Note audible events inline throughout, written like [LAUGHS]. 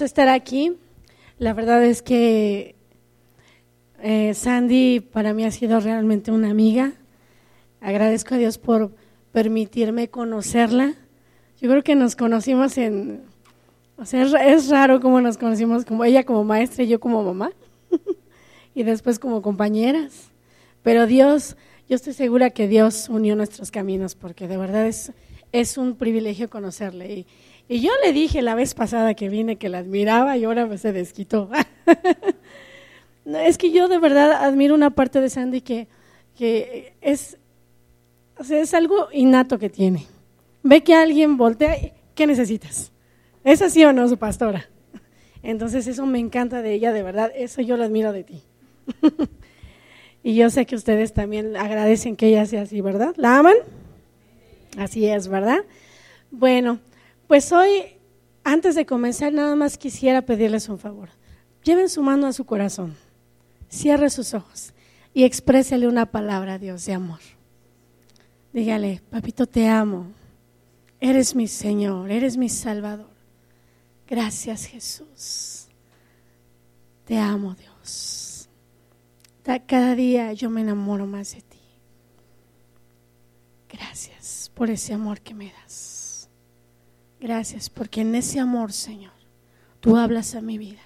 estar aquí. La verdad es que eh, Sandy para mí ha sido realmente una amiga. Agradezco a Dios por permitirme conocerla. Yo creo que nos conocimos en, o sea, es, raro cómo nos conocimos, como ella como maestra y yo como mamá, [LAUGHS] y después como compañeras. Pero Dios, yo estoy segura que Dios unió nuestros caminos, porque de verdad es, es un privilegio conocerle. Y, y yo le dije la vez pasada que vine que la admiraba y ahora se desquitó. [LAUGHS] es que yo de verdad admiro una parte de Sandy que, que es, o sea, es algo innato que tiene. Ve que alguien voltea, ¿qué necesitas? ¿Es así o no, su pastora? [LAUGHS] Entonces eso me encanta de ella, de verdad, eso yo lo admiro de ti. [LAUGHS] y yo sé que ustedes también agradecen que ella sea así, ¿verdad? ¿La aman? Así es, ¿verdad? Bueno, pues hoy, antes de comenzar, nada más quisiera pedirles un favor. Lleven su mano a su corazón, cierre sus ojos y exprésele una palabra a Dios de amor. Dígale, papito, te amo. Eres mi Señor, eres mi Salvador. Gracias Jesús. Te amo Dios. Cada día yo me enamoro más de ti. Gracias por ese amor que me das. Gracias porque en ese amor, Señor, tú hablas a mi vida.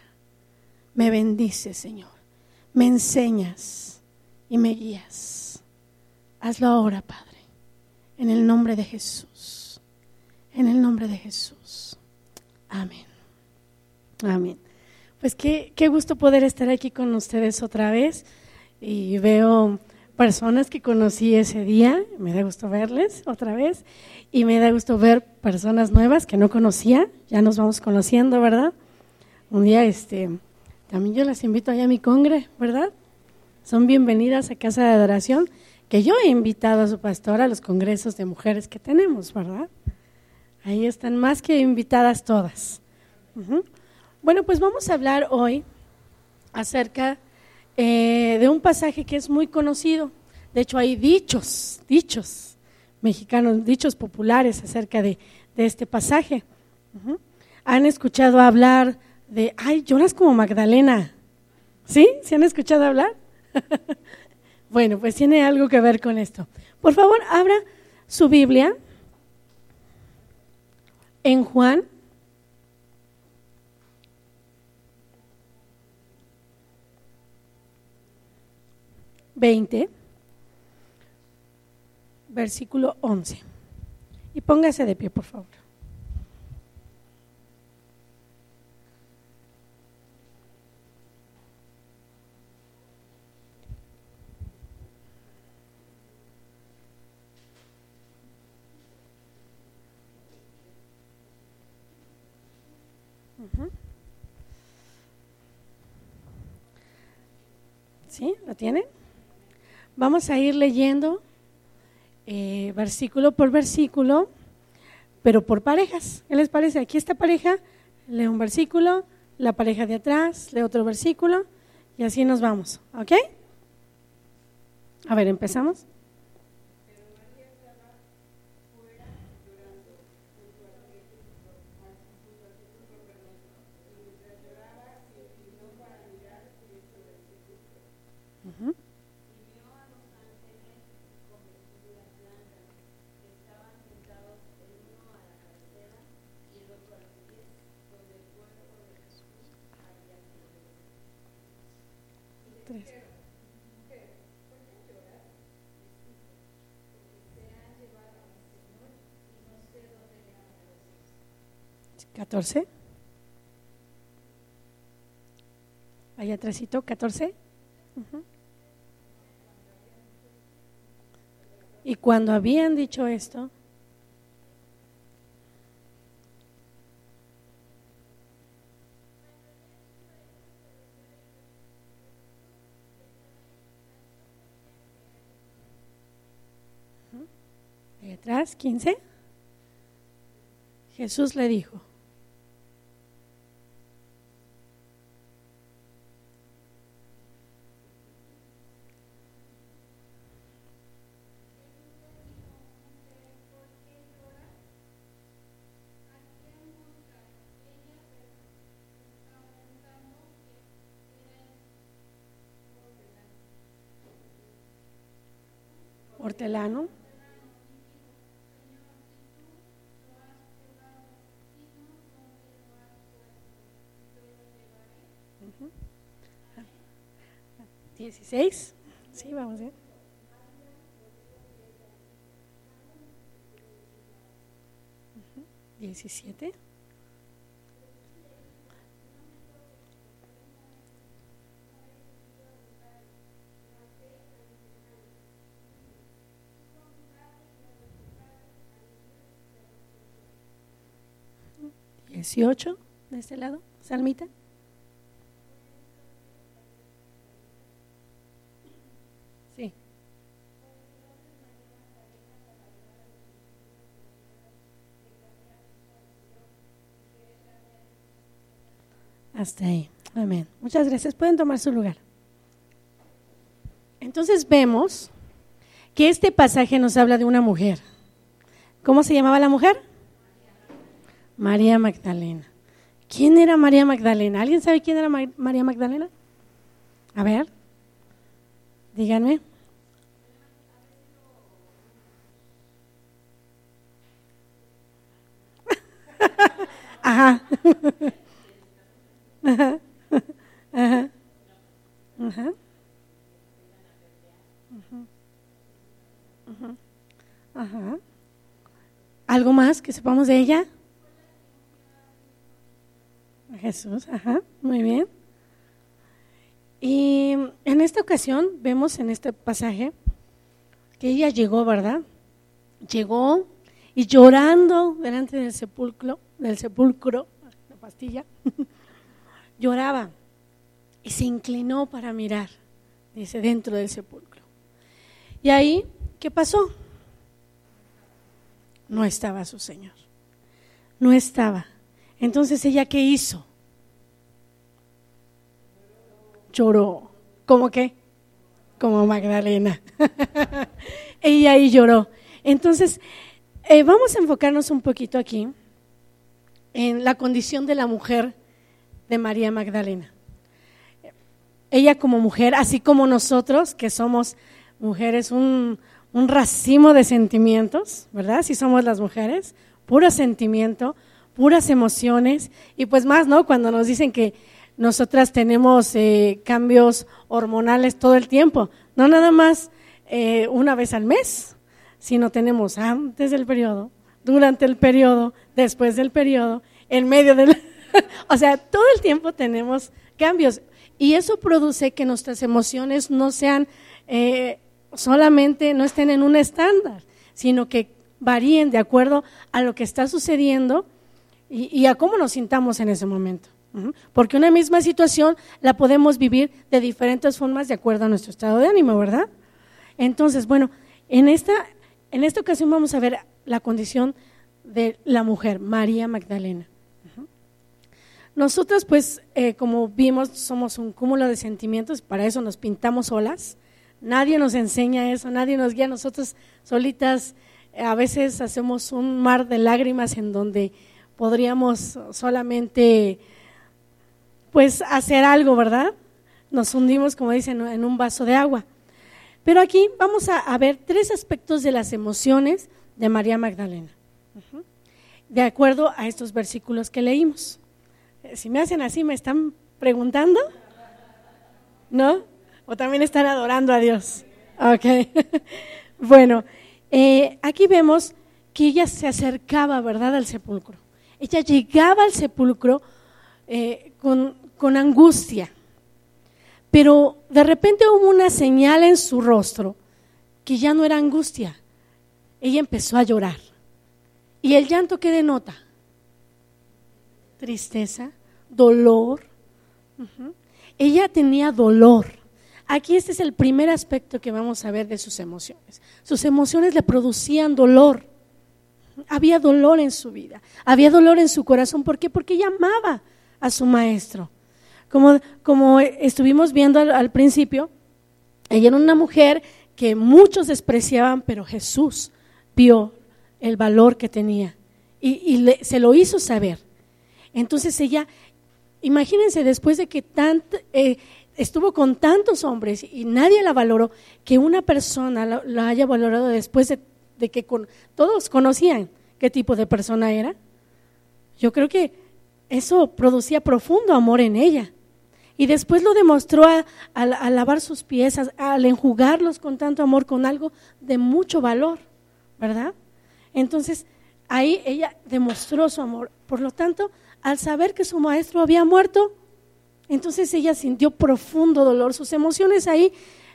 Me bendices, Señor. Me enseñas y me guías. Hazlo ahora, Padre. En el nombre de Jesús. En el nombre de Jesús. Amén. Amén. Pues qué, qué gusto poder estar aquí con ustedes otra vez. Y veo personas que conocí ese día, me da gusto verles otra vez y me da gusto ver personas nuevas que no conocía, ya nos vamos conociendo, ¿verdad? Un día, este, también yo las invito allá a mi congre, ¿verdad? Son bienvenidas a Casa de Adoración, que yo he invitado a su pastor a los congresos de mujeres que tenemos, ¿verdad? Ahí están más que invitadas todas. Bueno, pues vamos a hablar hoy acerca eh, de un pasaje que es muy conocido. De hecho, hay dichos, dichos mexicanos, dichos populares acerca de, este pasaje. ¿Han escuchado hablar de, ay, lloras como Magdalena? ¿Sí? ¿Se han escuchado hablar? [LAUGHS] bueno, pues tiene algo que ver con esto. Por favor, abra su Biblia en Juan 20, versículo 11. Y póngase de pie, por favor. ¿Sí? ¿Lo tienen? Vamos a ir leyendo eh, versículo por versículo, pero por parejas. ¿Qué les parece? Aquí esta pareja lee un versículo, la pareja de atrás lee otro versículo y así nos vamos. ¿Ok? A ver, empezamos. 14. Allá atrásito, 14. Y cuando habían dicho esto, Lucas 15, Jesús le dijo, hortelano Dieciséis. Sí, vamos a ver. Diecisiete. Dieciocho, de este lado, Salmita. Hasta ahí. Amén. Muchas gracias. Pueden tomar su lugar. Entonces vemos que este pasaje nos habla de una mujer. ¿Cómo se llamaba la mujer? María Magdalena. ¿Quién era María Magdalena? ¿Alguien sabe quién era María Magdalena? A ver, díganme. [LAUGHS] Ajá. [LAUGHS] Ajá. Ajá. Ajá. Ajá. ¿Algo más que sepamos de ella? Jesús, ajá, muy bien. Y en esta ocasión vemos en este pasaje que ella llegó, ¿verdad? Llegó y llorando delante del sepulcro, del sepulcro, la pastilla, [LAUGHS] lloraba y se inclinó para mirar, dice, dentro del sepulcro. Y ahí, ¿qué pasó? No estaba su Señor. No estaba. Entonces ella qué hizo? Lloró. ¿Cómo qué? Como Magdalena. [LAUGHS] ella ahí lloró. Entonces, eh, vamos a enfocarnos un poquito aquí en la condición de la mujer de María Magdalena. Ella como mujer, así como nosotros, que somos mujeres, un, un racimo de sentimientos, ¿verdad? Si somos las mujeres, puro sentimiento, puras emociones y pues más, ¿no? Cuando nos dicen que nosotras tenemos eh, cambios hormonales todo el tiempo, no nada más eh, una vez al mes, sino tenemos antes del periodo, durante el periodo, después del periodo, en medio del... [LAUGHS] o sea, todo el tiempo tenemos cambios y eso produce que nuestras emociones no sean eh, solamente, no estén en un estándar, sino que varíen de acuerdo a lo que está sucediendo y, a cómo nos sintamos en ese momento. Porque una misma situación la podemos vivir de diferentes formas de acuerdo a nuestro estado de ánimo, ¿verdad? Entonces, bueno, en esta, en esta ocasión vamos a ver la condición de la mujer, María Magdalena. Nosotros, pues, eh, como vimos, somos un cúmulo de sentimientos, para eso nos pintamos solas. Nadie nos enseña eso, nadie nos guía. Nosotros solitas a veces hacemos un mar de lágrimas en donde podríamos solamente pues hacer algo, ¿verdad? Nos hundimos, como dicen, en un vaso de agua. Pero aquí vamos a, ver tres aspectos de las emociones de María Magdalena, de acuerdo a estos versículos que leímos. Si me hacen así, ¿me están preguntando? ¿No? ¿O también están adorando a Dios? Ok. [LAUGHS] bueno, eh, aquí vemos que ella se acercaba, ¿verdad?, al sepulcro. Ella llegaba al sepulcro eh, con, angustia, pero de repente hubo una señal en su rostro que ya no era angustia. Ella empezó a llorar. ¿Y el llanto qué denota? Tristeza, dolor. Ella tenía dolor. Aquí este es el primer aspecto que vamos a ver de sus emociones. Sus emociones le producían dolor. Había dolor en su vida, había dolor en su corazón. ¿Por qué? Porque ella amaba a su maestro. Como, como estuvimos viendo al, principio, ella era una mujer que muchos despreciaban, pero Jesús vio el valor que tenía y, se lo hizo saber. Entonces ella imagínense después de que eh, estuvo con tantos hombres y nadie la valoró, que una persona la, haya valorado después de, que con, todos conocían qué tipo de persona era. Yo creo que eso producía profundo amor en ella. Y después lo demostró al lavar sus pies, al enjugarlos con tanto amor, con algo de mucho valor, ¿verdad? Entonces, ahí ella demostró su amor. Por lo tanto, al saber que su maestro había muerto, entonces ella sintió profundo dolor. Sus emociones ahí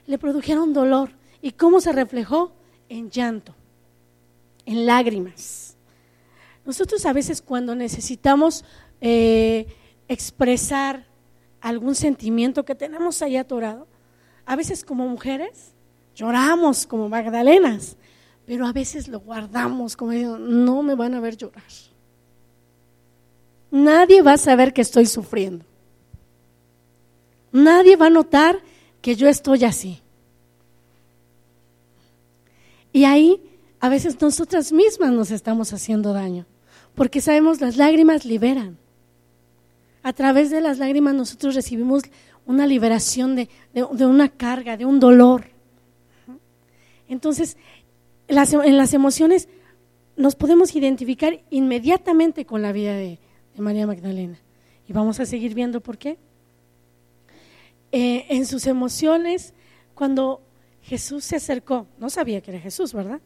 le produjeron dolor. ¿Y cómo se reflejó? En llanto, en lágrimas. Nosotros a veces cuando necesitamos eh, expresar algún sentimiento que tenemos ahí atorado, a veces como mujeres lloramos como Magdalenas, pero a veces lo guardamos como no me van a ver llorar. Nadie va a saber que estoy sufriendo. Nadie va a notar que yo estoy así. Y ahí a veces nosotras mismas nos estamos haciendo daño, porque sabemos las lágrimas liberan. A través de las lágrimas nosotros recibimos una liberación de, una carga, de un dolor. Entonces, en las emociones nos podemos identificar inmediatamente con la vida de, María Magdalena. Y vamos a seguir viendo por qué. Eh, en sus emociones, cuando Jesús se acercó, no sabía que era Jesús, ¿verdad?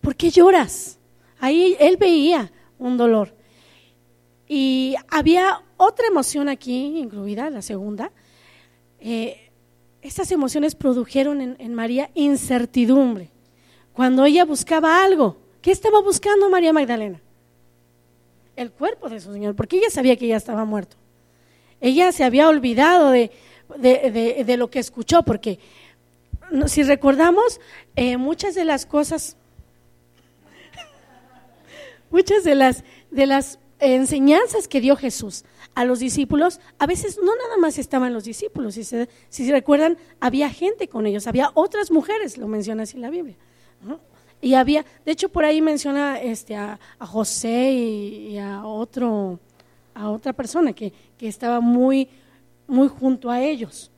¿Por qué lloras? Ahí él veía un dolor. Y había otra emoción aquí incluida, la segunda. Eh, estas emociones produjeron en, María incertidumbre. Cuando ella buscaba algo, ¿qué estaba buscando María Magdalena? El cuerpo de su Señor, porque ella sabía que ya estaba muerto. Ella se había olvidado de, de, de, lo que escuchó, porque si recordamos, eh, muchas de las cosas, [LAUGHS] muchas de las, de las enseñanzas que dio Jesús a los discípulos, a veces no nada más estaban los discípulos, si se, si recuerdan, había gente con ellos, había otras mujeres, lo menciona así la Biblia. Y había, de hecho por ahí menciona este, a, José y, a, otro, a otra persona que, que estaba muy, muy junto a ellos.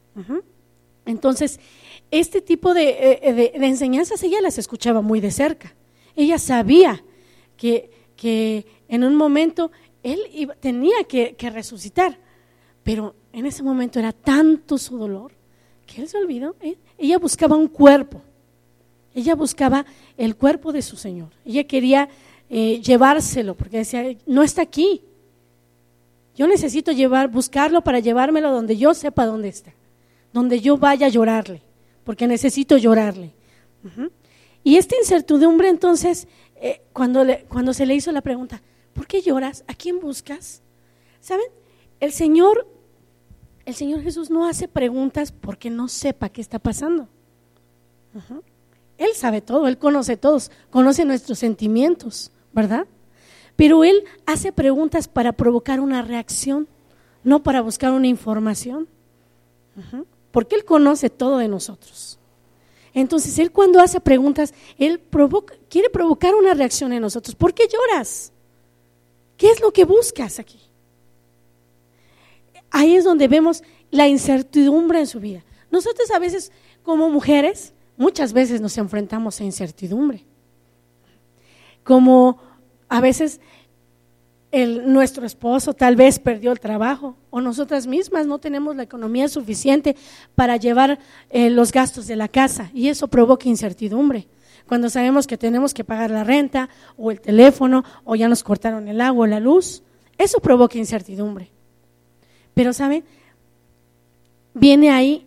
Entonces, este tipo de, eh, de, de, enseñanzas ella las escuchaba muy de cerca. Ella sabía que, que en un momento él tenía que, resucitar, pero en ese momento era tanto su dolor que él se olvidó. ¿eh? Ella buscaba un cuerpo, ella buscaba el cuerpo de su Señor, ella quería eh, llevárselo porque decía, no está aquí. Yo necesito llevar, buscarlo para llevármelo donde yo sepa dónde está, donde yo vaya a llorarle, porque necesito llorarle. Y esta incertidumbre entonces, eh, cuando, cuando se le hizo la pregunta, ¿Por qué lloras? ¿A quién buscas? ¿Saben? El Señor, el Señor Jesús no hace preguntas porque no sepa qué está pasando. Él sabe todo, Él conoce todos, conoce nuestros sentimientos, ¿verdad? Pero Él hace preguntas para provocar una reacción, no para buscar una información. Porque Él conoce todo de nosotros. Entonces, Él cuando hace preguntas, Él provoca, quiere provocar una reacción en nosotros. ¿Por qué lloras? ¿Qué es lo que buscas aquí? Ahí es donde vemos la incertidumbre en su vida. Nosotros a veces como mujeres, muchas veces nos enfrentamos a incertidumbre. Como a veces nuestro esposo tal vez perdió el trabajo o nosotras mismas no tenemos la economía suficiente para llevar eh, los gastos de la casa y eso provoca incertidumbre cuando sabemos que tenemos que pagar la renta o el teléfono o ya nos cortaron el agua o la luz, eso provoca incertidumbre. Pero ¿saben? Viene ahí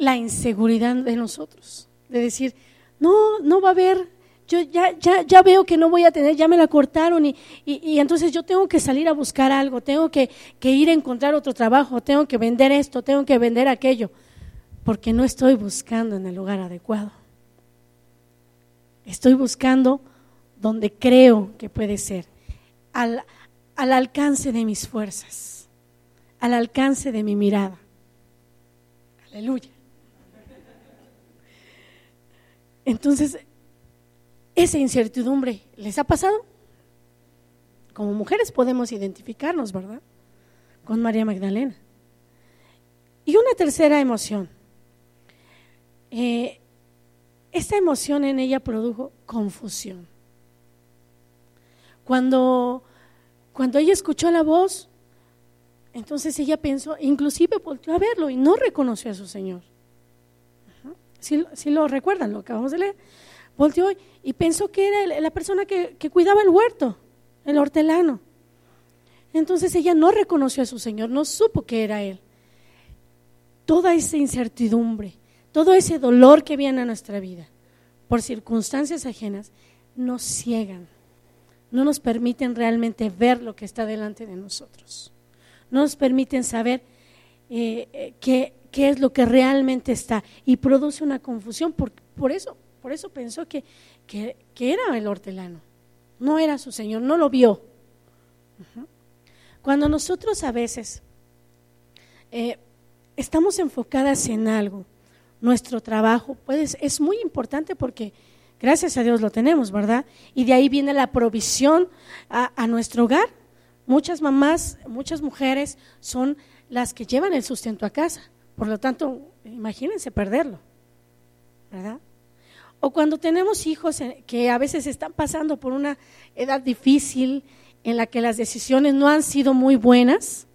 la inseguridad de nosotros, de decir, no, no va a haber, yo ya, ya, ya veo que no voy a tener, ya me la cortaron y, y, entonces yo tengo que salir a buscar algo, tengo que, que ir a encontrar otro trabajo, tengo que vender esto, tengo que vender aquello, porque no estoy buscando en el lugar adecuado. Estoy buscando donde creo que puede ser, al, alcance de mis fuerzas, al alcance de mi mirada. Aleluya. Entonces, esa incertidumbre, ¿les ha pasado? Como mujeres podemos identificarnos, ¿verdad? con María Magdalena. Y una tercera emoción. Eh, esta emoción en ella produjo confusión. Cuando, cuando ella escuchó la voz, entonces ella pensó, inclusive volvió a verlo y no reconoció a su Señor. Si, lo recuerdan, lo acabamos de leer. Volteó y pensó que era la persona que, que cuidaba el huerto, el hortelano. Entonces ella no reconoció a su Señor, no supo que era Él. Toda esa incertidumbre, todo ese dolor que viene a nuestra vida por circunstancias ajenas, nos ciegan, no nos permiten realmente ver lo que está delante de nosotros, no nos permiten saber eh, eh, qué, es lo que realmente está y produce una confusión. Por, por eso, por eso pensó que, que, era el hortelano, no era su Señor, no lo vio. Cuando nosotros a veces eh, estamos enfocadas en algo, nuestro trabajo, pues es muy importante porque gracias a Dios lo tenemos, ¿verdad? Y de ahí viene la provisión a, a nuestro hogar. Muchas mamás, muchas mujeres son las que llevan el sustento a casa. Por lo tanto, imagínense perderlo, ¿verdad? O cuando tenemos hijos que a veces están pasando por una edad difícil en la que las decisiones no han sido muy buenas,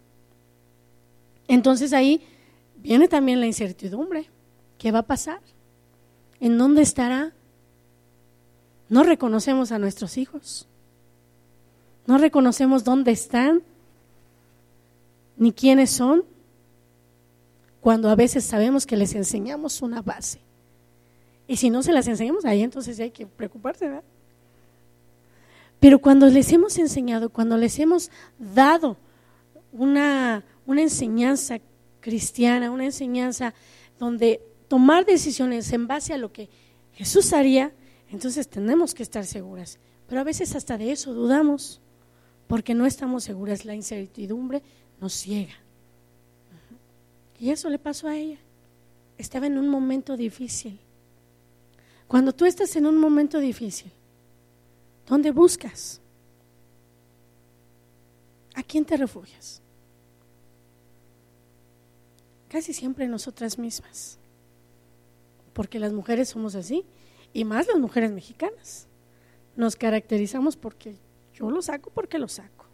entonces ahí viene también la incertidumbre. ¿Qué va a pasar? ¿En dónde estará? No reconocemos a nuestros hijos. No reconocemos dónde están, ni quiénes son, cuando a veces sabemos que les enseñamos una base. Y si no se las enseñamos ahí, entonces hay que preocuparse, ¿verdad? Pero cuando les hemos enseñado, cuando les hemos dado una, una enseñanza cristiana, una enseñanza donde tomar decisiones en base a lo que Jesús haría, entonces tenemos que estar seguras. Pero a veces hasta de eso dudamos, porque no estamos seguras. La incertidumbre nos ciega. Y eso le pasó a ella. Estaba en un momento difícil. Cuando tú estás en un momento difícil, ¿dónde buscas? ¿A quién te refugias? Casi siempre nosotras mismas porque las mujeres somos así, y más las mujeres mexicanas. Nos caracterizamos porque yo lo saco porque lo saco,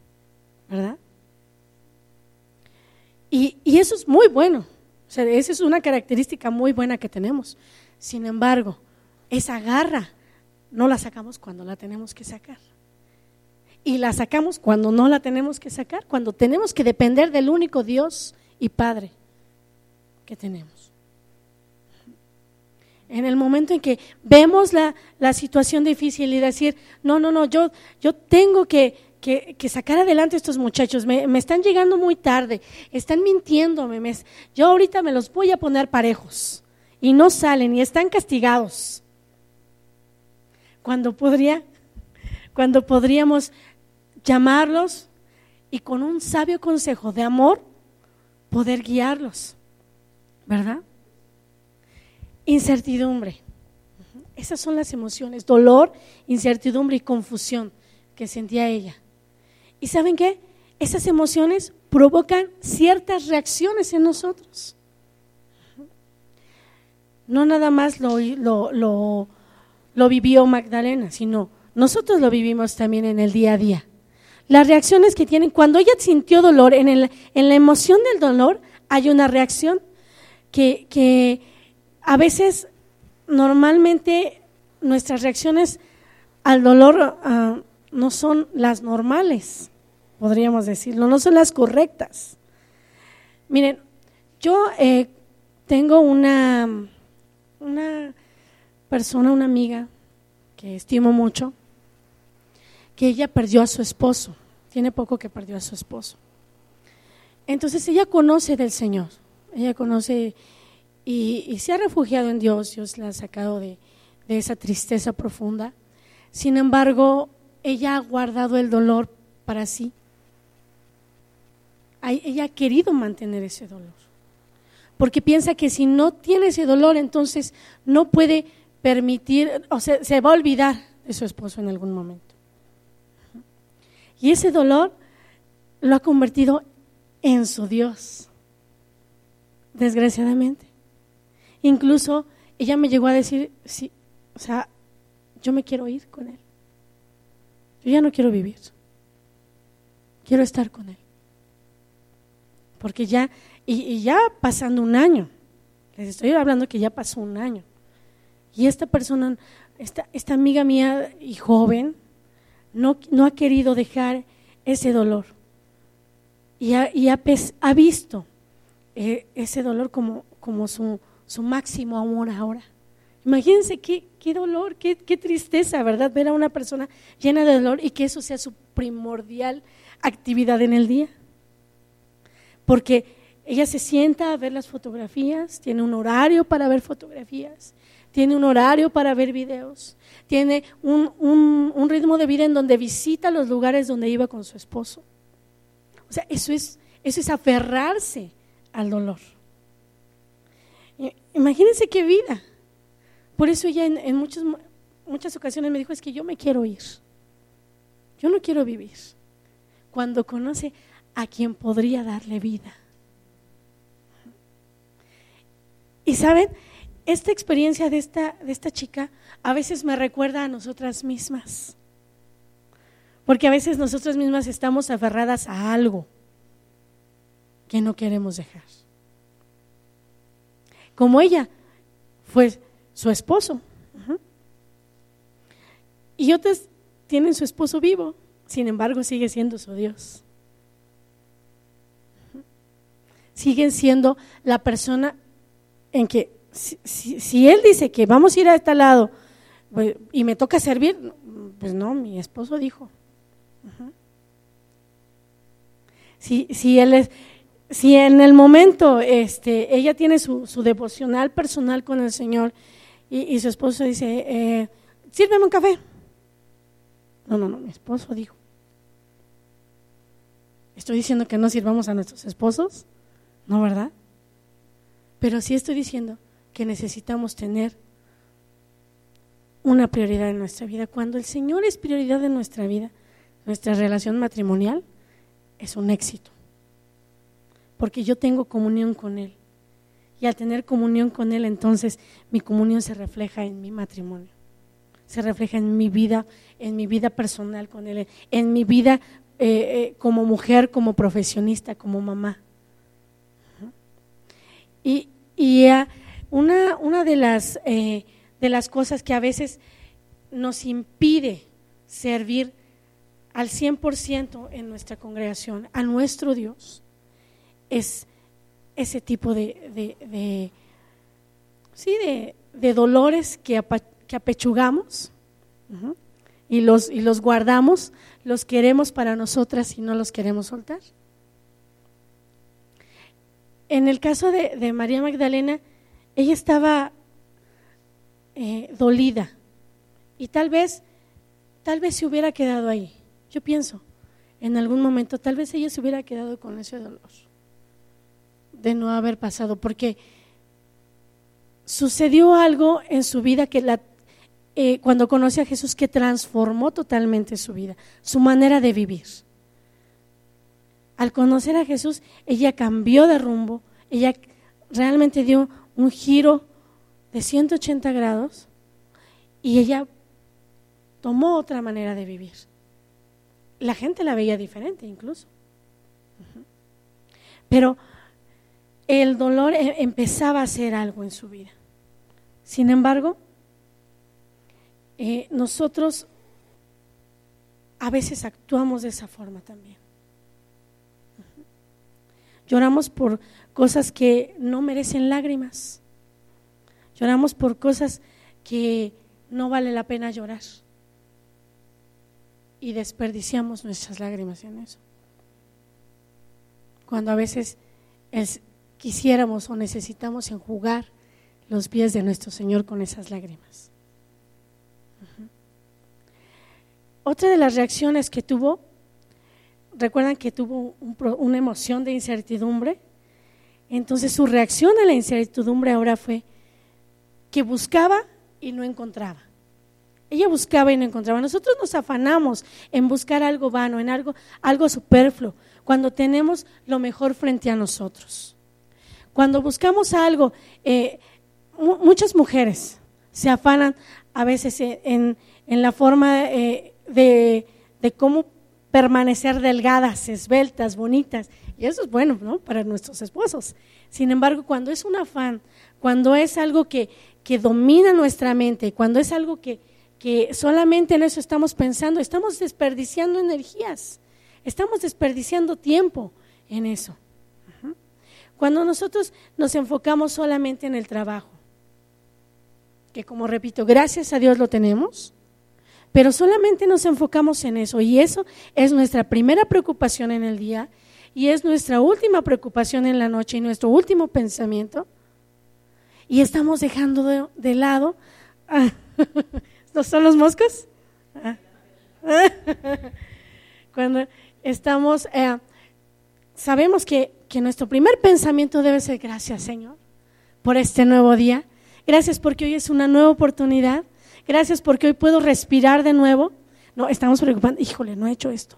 ¿verdad? Y, eso es muy bueno, o sea, esa es una característica muy buena que tenemos. Sin embargo, esa garra no la sacamos cuando la tenemos que sacar. Y la sacamos cuando no la tenemos que sacar, cuando tenemos que depender del único Dios y Padre que tenemos en el momento en que vemos la, situación difícil y decir, no, no, no, yo, yo tengo que, sacar adelante a estos muchachos, me, están llegando muy tarde, están mintiéndome, me, yo ahorita me los voy a poner parejos y no salen y están castigados. Cuando podría, cuando podríamos llamarlos y con un sabio consejo de amor poder guiarlos, ¿verdad? Incertidumbre. Esas son las emociones, dolor, incertidumbre y confusión que sentía ella. ¿Y saben qué? Esas emociones provocan ciertas reacciones en nosotros. No nada más lo, lo, lo, vivió Magdalena, sino nosotros lo vivimos también en el día a día. Las reacciones que tienen, cuando ella sintió dolor, en, el, en la emoción del dolor hay una reacción que, que a veces, normalmente, nuestras reacciones al dolor ah, no son las normales, podríamos decirlo, no son las correctas. Miren, yo eh, tengo una, una persona, una amiga que estimo mucho, que ella perdió a su esposo, tiene poco que perdió a su esposo. Entonces ella conoce del Señor, ella conoce y, se ha refugiado en Dios, Dios la ha sacado de, esa tristeza profunda. Sin embargo, ella ha guardado el dolor para sí. Ella ha querido mantener ese dolor. Porque piensa que si no tiene ese dolor, entonces no puede permitir, o sea, se va a olvidar de su esposo en algún momento. Y ese dolor lo ha convertido en su Dios, desgraciadamente. Incluso ella me llegó a decir, sí, o sea, yo me quiero ir con Él. Yo ya no quiero vivir. Quiero estar con Él. Porque ya, y, ya pasando un año, les estoy hablando que ya pasó un año. Y esta persona, esta, esta amiga mía y joven, no, no ha querido dejar ese dolor. Y ha, y ha, ha visto eh, ese dolor como, como su, su máximo amor ahora. Imagínense qué, qué dolor, qué, qué, tristeza, ¿verdad? Ver a una persona llena de dolor y que eso sea su primordial actividad en el día. Porque ella se sienta a ver las fotografías, tiene un horario para ver fotografías, tiene un horario para ver videos, tiene un, un, ritmo de vida en donde visita los lugares donde iba con su esposo. O sea, eso es, eso es aferrarse al dolor. Imagínense qué vida. Por eso ella en, en muchas, muchas ocasiones me dijo, es que yo me quiero ir. Yo no quiero vivir. Cuando conoce a quien podría darle vida. Y saben, esta experiencia de esta, de esta chica a veces me recuerda a nosotras mismas. Porque a veces nosotras mismas estamos aferradas a algo que no queremos dejar. Como ella fue su esposo. Y otras tienen su esposo vivo, sin embargo sigue siendo su Dios. Siguen siendo la persona en que si, él dice que vamos a ir a este lado pues, y me toca servir, pues no, mi esposo dijo. Si, si él es, si en el momento este, ella tiene su, devocional personal con el Señor y, su esposo dice, eh, sírveme un café. No, no, no, mi esposo dijo. ¿Estoy diciendo que no sirvamos a nuestros esposos? No, ¿verdad? Pero sí estoy diciendo que necesitamos tener una prioridad en nuestra vida. Cuando el Señor es prioridad en nuestra vida, nuestra relación matrimonial es un éxito. Porque yo tengo comunión con Él. Y al tener comunión con Él, entonces mi comunión se refleja en mi matrimonio. Se refleja en mi vida, en mi vida personal con Él, en mi vida eh, eh, como mujer, como profesionista, como mamá. Y, y una, una de, las, eh, de las cosas que a veces nos impide servir al 100% en nuestra congregación, a nuestro Dios, es ese tipo de, de, sí, de, dolores que, que apechugamos y, los, y los guardamos, los queremos para nosotras y no los queremos soltar. En el caso de, María Magdalena, ella estaba eh, dolida y tal vez, tal vez se hubiera quedado ahí. Yo pienso, en algún momento, tal vez ella se hubiera quedado con ese dolor de no haber pasado, porque sucedió algo en su vida que la, eh, cuando conoce a Jesús que transformó totalmente su vida, su manera de vivir. Al conocer a Jesús, ella cambió de rumbo, ella realmente dio un giro de 180 grados y ella tomó otra manera de vivir. La gente la veía diferente incluso. Pero el dolor e-, empezaba a hacer algo en su vida. Sin embargo, eh, nosotros a veces actuamos de esa forma también. Lloramos por cosas que no merecen lágrimas. Lloramos por cosas que no vale la pena llorar. Y desperdiciamos nuestras lágrimas en eso. Cuando a veces quisiéramos o necesitamos enjugar los pies de nuestro Señor con esas lágrimas. Otra de las reacciones que tuvo recuerdan que tuvo una emoción de incertidumbre. Entonces su reacción a la incertidumbre ahora fue que buscaba y no encontraba. Ella buscaba y no encontraba. Nosotros nos afanamos en buscar algo vano, en algo, algo superfluo. cuando tenemos lo mejor frente a nosotros. Cuando buscamos algo, eh, muchas mujeres se afanan a veces en, la forma eh, de, de, cómo permanecer delgadas, esbeltas, bonitas. Y eso es bueno ¿no? para nuestros esposos. Sin embargo, cuando es un afán, cuando es algo que, que domina nuestra mente, cuando es algo que, que solamente en eso estamos pensando, estamos desperdiciando energías, estamos desperdiciando tiempo en eso. Cuando nosotros nos enfocamos solamente en el trabajo, que como repito, gracias a Dios lo tenemos, pero solamente nos enfocamos en eso y eso es nuestra primera preocupación en el día y es nuestra última preocupación en la noche y nuestro último pensamiento y estamos dejando de, lado, [LAUGHS] ¿no son los moscos? Ah. [LAUGHS] Cuando estamos, eh, sabemos que que nuestro primer pensamiento debe ser gracias Señor por este nuevo día. Gracias porque hoy es una nueva oportunidad. Gracias porque hoy puedo respirar de nuevo. No, estamos preocupando, híjole, no he hecho esto.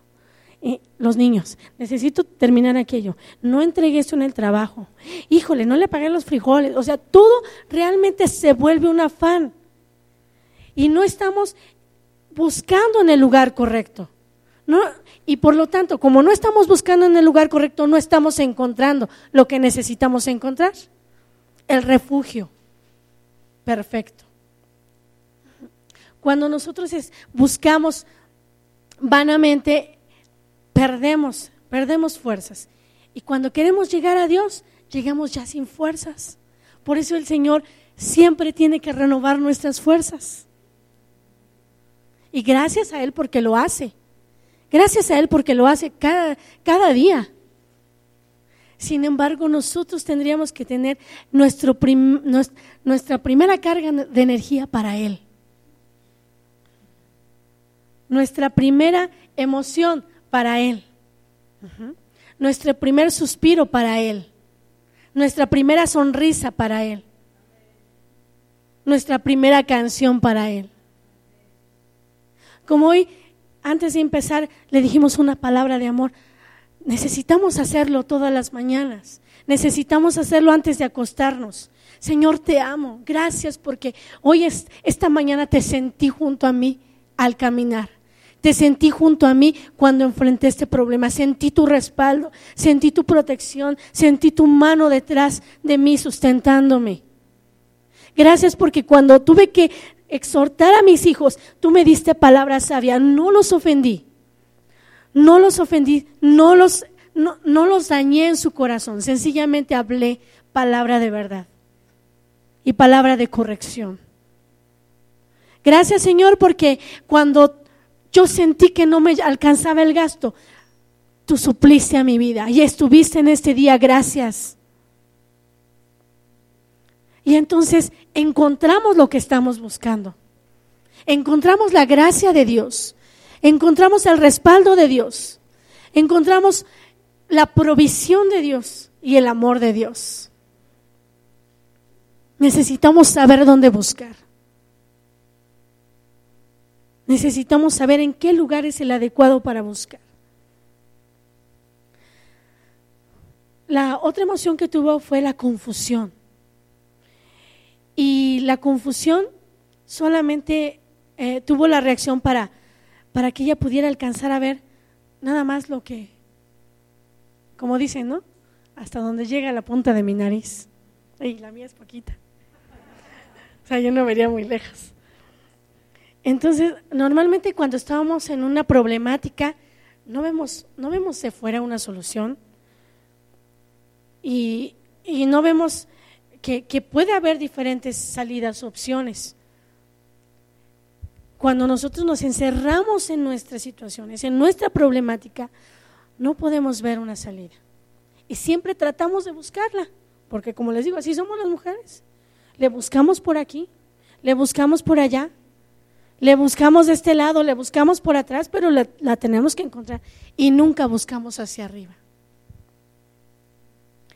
los niños, necesito terminar aquello. No entregué esto en el trabajo. Híjole, no le pagué los frijoles. O sea, todo realmente se vuelve un afán. Y no estamos buscando en el lugar correcto. No, y por lo tanto, como no estamos buscando en el lugar correcto, no estamos encontrando lo que necesitamos encontrar. El refugio perfecto. Cuando nosotros buscamos vanamente, perdemos, perdemos fuerzas. Y cuando queremos llegar a Dios, llegamos ya sin fuerzas. Por eso el Señor siempre tiene que renovar nuestras fuerzas. Y gracias a Él porque lo hace. Gracias a Él porque lo hace cada, día. Sin embargo, nosotros tendríamos que tener nuestra primera carga de energía para Él. Nuestra primera emoción para Él. Nuestro primer suspiro para Él. Nuestra primera sonrisa para Él. Nuestra primera canción para Él. Como hoy antes de empezar le dijimos una palabra de amor. Necesitamos hacerlo todas las mañanas. Necesitamos hacerlo antes de acostarnos. Señor, te amo. Gracias porque hoy es, esta mañana te sentí junto a mí al caminar. Te sentí junto a mí cuando enfrenté este problema. Sentí tu respaldo, sentí tu protección, sentí tu mano detrás de mí sustentándome. Gracias porque cuando tuve que exhortar a mis hijos, tú me diste palabra sabia, no los ofendí, no los ofendí, no los, no, los dañé en su corazón, sencillamente hablé palabra de verdad y palabra de corrección. Gracias Señor porque cuando yo sentí que no me alcanzaba el gasto, tú supliste a mi vida y estuviste en este día, gracias. Y entonces encontramos lo que estamos buscando. Encontramos la gracia de Dios. Encontramos el respaldo de Dios. Encontramos la provisión de Dios y el amor de Dios. Necesitamos saber dónde buscar. Necesitamos saber en qué lugar es el adecuado para buscar. La otra emoción que tuvo fue la confusión. Y la confusión solamente eh, tuvo la reacción para, para que ella pudiera alcanzar a ver nada más lo que, como dicen, ¿no? Hasta donde llega la punta de mi nariz. Y la mía es poquita. O sea, yo no vería muy lejos. Entonces, normalmente cuando estábamos en una problemática, no vemos, no vemos de fuera una solución y, y no vemos que, puede haber diferentes salidas, opciones. Cuando nosotros nos encerramos en nuestras situaciones, en nuestra problemática, no podemos ver una salida. Y siempre tratamos de buscarla, porque como les digo, así somos las mujeres. Le buscamos por aquí, le buscamos por allá, le buscamos de este lado, le buscamos por atrás, pero la tenemos que encontrar y nunca buscamos hacia arriba.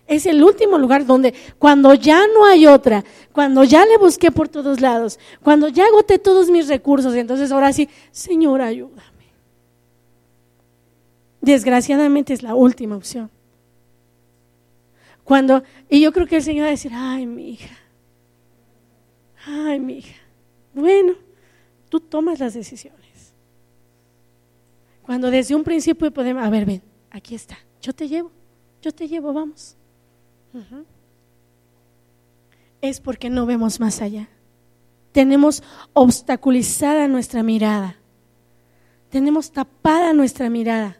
Es el último lugar donde cuando ya no hay otra, cuando ya le busqué por todos lados, cuando ya agoté todos mis recursos, entonces ahora sí, Señor, ayúdame. Desgraciadamente es la última opción. Cuando, y yo creo que el Señor va a decir, ay, mi hija, ay, mi hija, bueno, tú tomas las decisiones. Cuando desde un principio podemos, a ver, ven, aquí está, yo te llevo, yo te llevo, vamos. Es porque no vemos más allá. Tenemos obstaculizada nuestra mirada. Tenemos tapada nuestra mirada.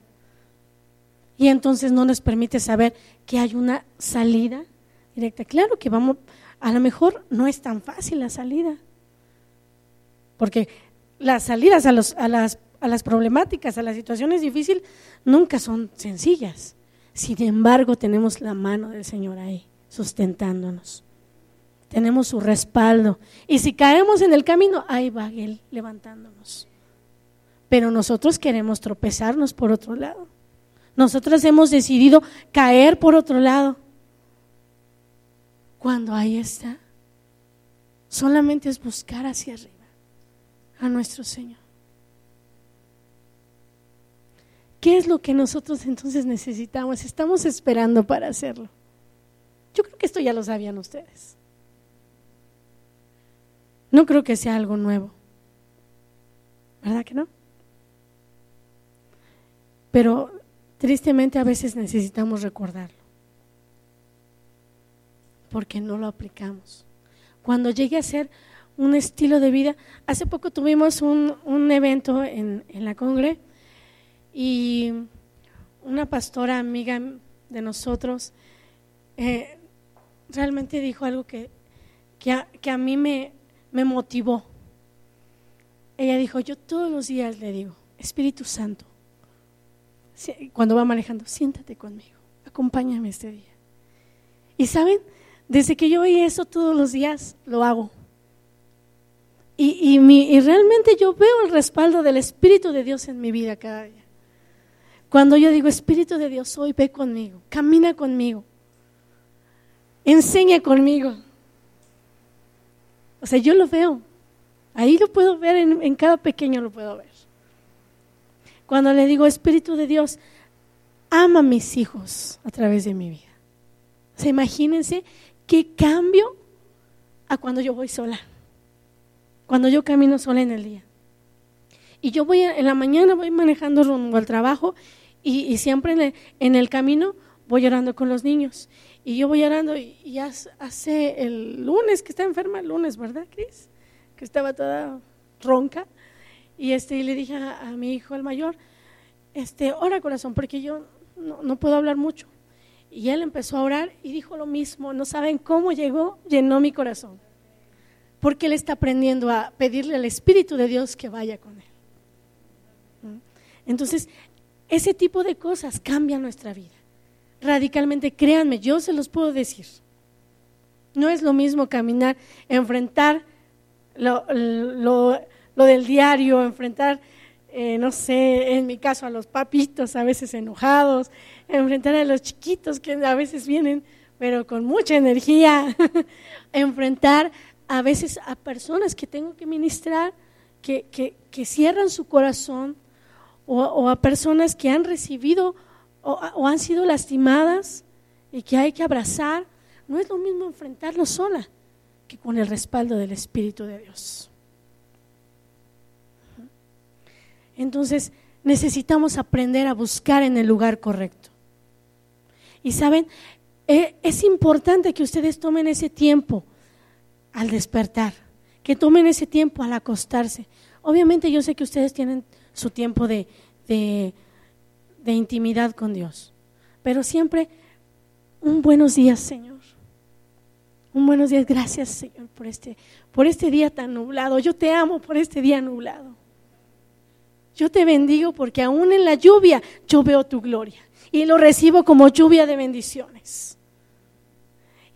Y entonces no nos permite saber que hay una salida directa. Claro que vamos, a lo mejor no es tan fácil la salida. Porque las salidas a, las, las problemáticas, a las situaciones difíciles, nunca son sencillas. Sin embargo, tenemos la mano del Señor ahí, sustentándonos. Tenemos su respaldo. Y si caemos en el camino, ahí va Él levantándonos. Pero nosotros queremos tropezarnos por otro lado. Nosotros hemos decidido caer por otro lado. Cuando ahí está, solamente es buscar hacia arriba a nuestro Señor. ¿Qué es lo que nosotros entonces necesitamos? Estamos esperando para hacerlo. Yo creo que esto ya lo sabían ustedes. No creo que sea algo nuevo. ¿Verdad que no? Pero tristemente a veces necesitamos recordarlo. Porque no lo aplicamos. Cuando llegue a ser un estilo de vida. Hace poco tuvimos un, un evento en, en, la Congre y una pastora amiga de nosotros eh, realmente dijo algo que, que, a, que a mí me, me motivó. Ella dijo, yo todos los días le digo, Espíritu Santo, cuando va manejando, siéntate conmigo, acompáñame este día. Y saben, desde que yo oí eso todos los días, lo hago. Y, y, realmente yo veo el respaldo del Espíritu de Dios en mi vida cada día. Cuando yo digo, Espíritu de Dios, hoy ve conmigo, camina conmigo, enseña conmigo. O sea, yo lo veo. Ahí lo puedo ver, en, en cada pequeño lo puedo ver. Cuando le digo, Espíritu de Dios, ama a mis hijos a través de mi vida. O sea, imagínense qué cambio a cuando yo voy sola cuando yo camino sola en el día. Y yo voy en la mañana, voy manejando rumbo al trabajo y, siempre en el, camino voy llorando con los niños. Y yo voy llorando y, hace el lunes que está enferma, el lunes, ¿verdad, Cris? Que estaba toda ronca. Y, este, y le dije a, mi hijo, el mayor, este, ora corazón, porque yo no, no puedo hablar mucho. Y él empezó a orar y dijo lo mismo, no saben cómo llegó, llenó mi corazón porque él está aprendiendo a pedirle al Espíritu de Dios que vaya con él. Entonces, ese tipo de cosas cambian nuestra vida. Radicalmente, créanme, yo se los puedo decir. No es lo mismo caminar, enfrentar lo, del diario, enfrentar, eh, no sé, en mi caso a los papitos a veces enojados, enfrentar a los chiquitos que a veces vienen, pero con mucha energía, [LAUGHS] enfrentar a veces a personas que tengo que ministrar, que, que, cierran su corazón, o, a personas que han recibido o, han sido lastimadas y que hay que abrazar. No es lo mismo enfrentarlo sola que con el respaldo del Espíritu de Dios. Entonces necesitamos aprender a buscar en el lugar correcto. Y saben, e, es importante que ustedes tomen ese tiempo al despertar, que tomen ese tiempo al acostarse. Obviamente yo sé que ustedes tienen su tiempo de, de, intimidad con Dios, pero siempre un buenos días, Señor. Un buenos días, gracias, Señor, por este, por este día tan nublado. Yo te amo por este día nublado. Yo te bendigo porque aún en la lluvia yo veo tu gloria y lo recibo como lluvia de bendiciones.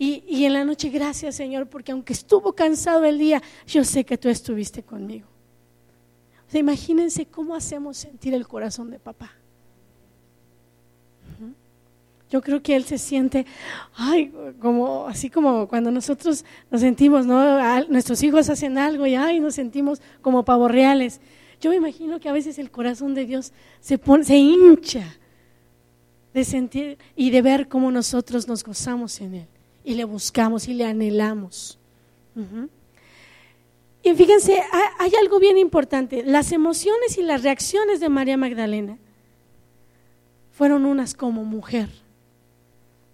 Y, en la noche, gracias Señor, porque aunque estuvo cansado el día, yo sé que tú estuviste conmigo. O sea, imagínense cómo hacemos sentir el corazón de papá. Yo creo que él se siente, ay, como así como cuando nosotros nos sentimos, ¿no? nuestros hijos hacen algo y ay, nos sentimos como pavos reales. Yo me imagino que a veces el corazón de Dios se se hincha de sentir y de ver cómo nosotros nos gozamos en Él y le buscamos y le anhelamos. Y fíjense, hay algo bien importante. Las emociones y las reacciones de María Magdalena fueron unas como mujer,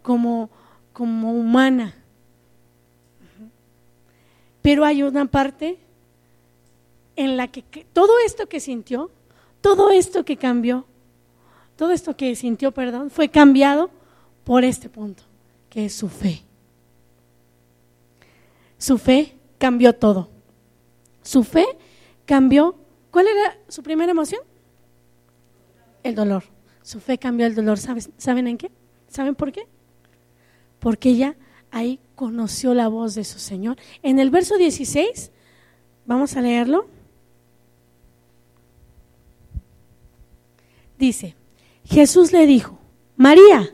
como, como humana. Pero hay una parte en la que, todo esto que sintió, todo esto que cambió, todo esto que sintió, perdón, fue cambiado por este punto, que es su fe. Su fe cambió todo. Su fe cambió. ¿Cuál era su primera emoción? El dolor. Su fe cambió el dolor. ¿Saben en qué? ¿Saben por qué? Porque ella ahí conoció la voz de su Señor. En el verso 16, vamos a leerlo. Dice, Jesús le dijo, María,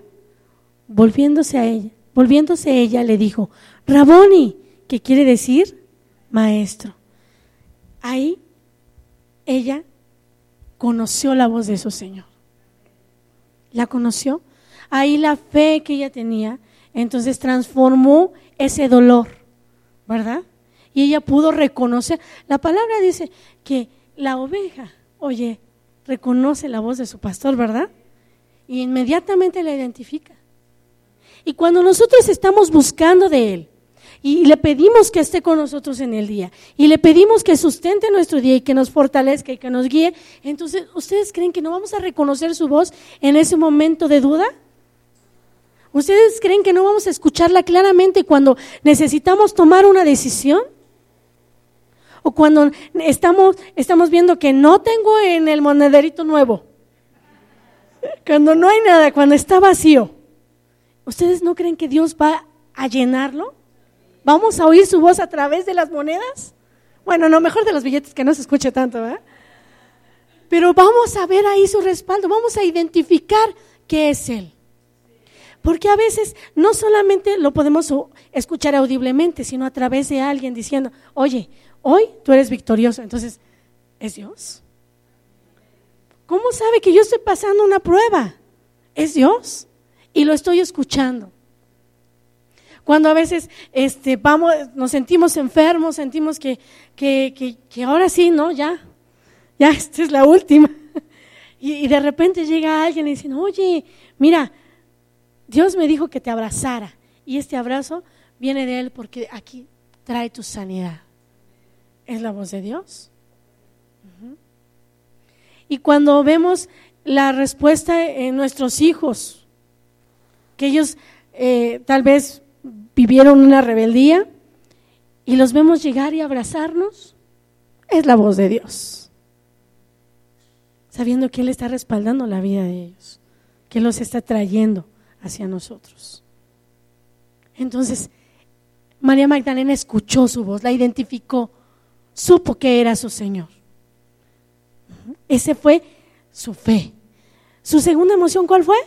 volviéndose a ella, volviéndose ella le dijo, Raboni, que quiere decir maestro. Ahí ella conoció la voz de su Señor. La conoció. Ahí la fe que ella tenía, entonces transformó ese dolor, ¿verdad? Y ella pudo reconocer. La palabra dice que la oveja, oye, reconoce la voz de su pastor, ¿verdad? Y inmediatamente la identifica. Y cuando nosotros estamos buscando de Él y le pedimos que esté con nosotros en el día y le pedimos que sustente nuestro día y que nos fortalezca y que nos guíe, entonces, ¿ustedes creen que no vamos a reconocer su voz en ese momento de duda? ¿Ustedes creen que no vamos a escucharla claramente cuando necesitamos tomar una decisión? o cuando estamos, estamos viendo que no tengo en el monederito nuevo, cuando no hay nada, cuando está vacío, ¿ustedes no creen que Dios va a llenarlo? ¿Vamos a oír su voz a través de las monedas? Bueno, no, mejor de los billetes que no se escuche tanto, ¿verdad? Pero vamos a ver ahí su respaldo, vamos a identificar qué es Él. Porque a veces no solamente lo podemos escuchar audiblemente, sino a través de alguien diciendo, oye, hoy tú eres victorioso. Entonces, ¿es Dios? ¿Cómo sabe que yo estoy pasando una prueba? Es Dios. Y lo estoy escuchando. Cuando a veces este, vamos, nos sentimos enfermos, sentimos que, que, que, ahora sí, ¿no? Ya, ya, [LAUGHS] esta es la última. Y, y de repente llega alguien y dice, oye, mira, Dios me dijo que te abrazara. Y este abrazo viene de Él porque aquí trae tu sanidad es la voz de Dios. Y cuando vemos la respuesta en nuestros hijos, que ellos eh, tal vez vivieron una rebeldía y los vemos llegar y abrazarnos, es la voz de Dios. Sabiendo que Él está respaldando la vida de ellos, que los está trayendo hacia nosotros. Entonces, María Magdalena escuchó su voz, la identificó supo que era su Señor. Ese fue su fe. Su segunda emoción, ¿cuál fue?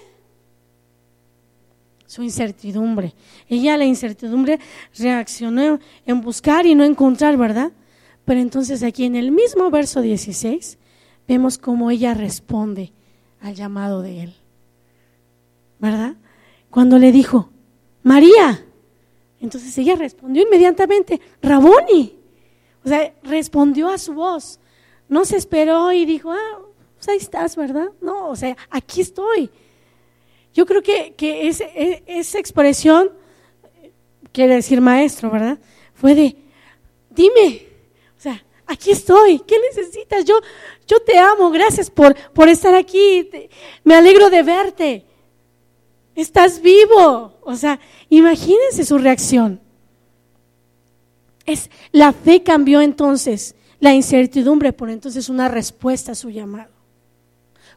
Su incertidumbre. Ella la incertidumbre reaccionó en buscar y no encontrar, ¿verdad? Pero entonces aquí en el mismo verso 16 vemos cómo ella responde al llamado de él. ¿Verdad? Cuando le dijo, María, entonces ella respondió inmediatamente, Raboni, o sea, respondió a su voz. No se esperó y dijo, ah, pues ahí estás, ¿verdad? No, o sea, aquí estoy. Yo creo que, que e, esa expresión, quiere decir maestro, ¿verdad? Fue de, dime, o sea, aquí estoy, ¿qué necesitas? Yo, yo te amo, gracias por, por estar aquí, me alegro de verte, estás vivo. O sea, imagínense su reacción. Es, la fe cambió entonces, la incertidumbre por entonces una respuesta a su llamado.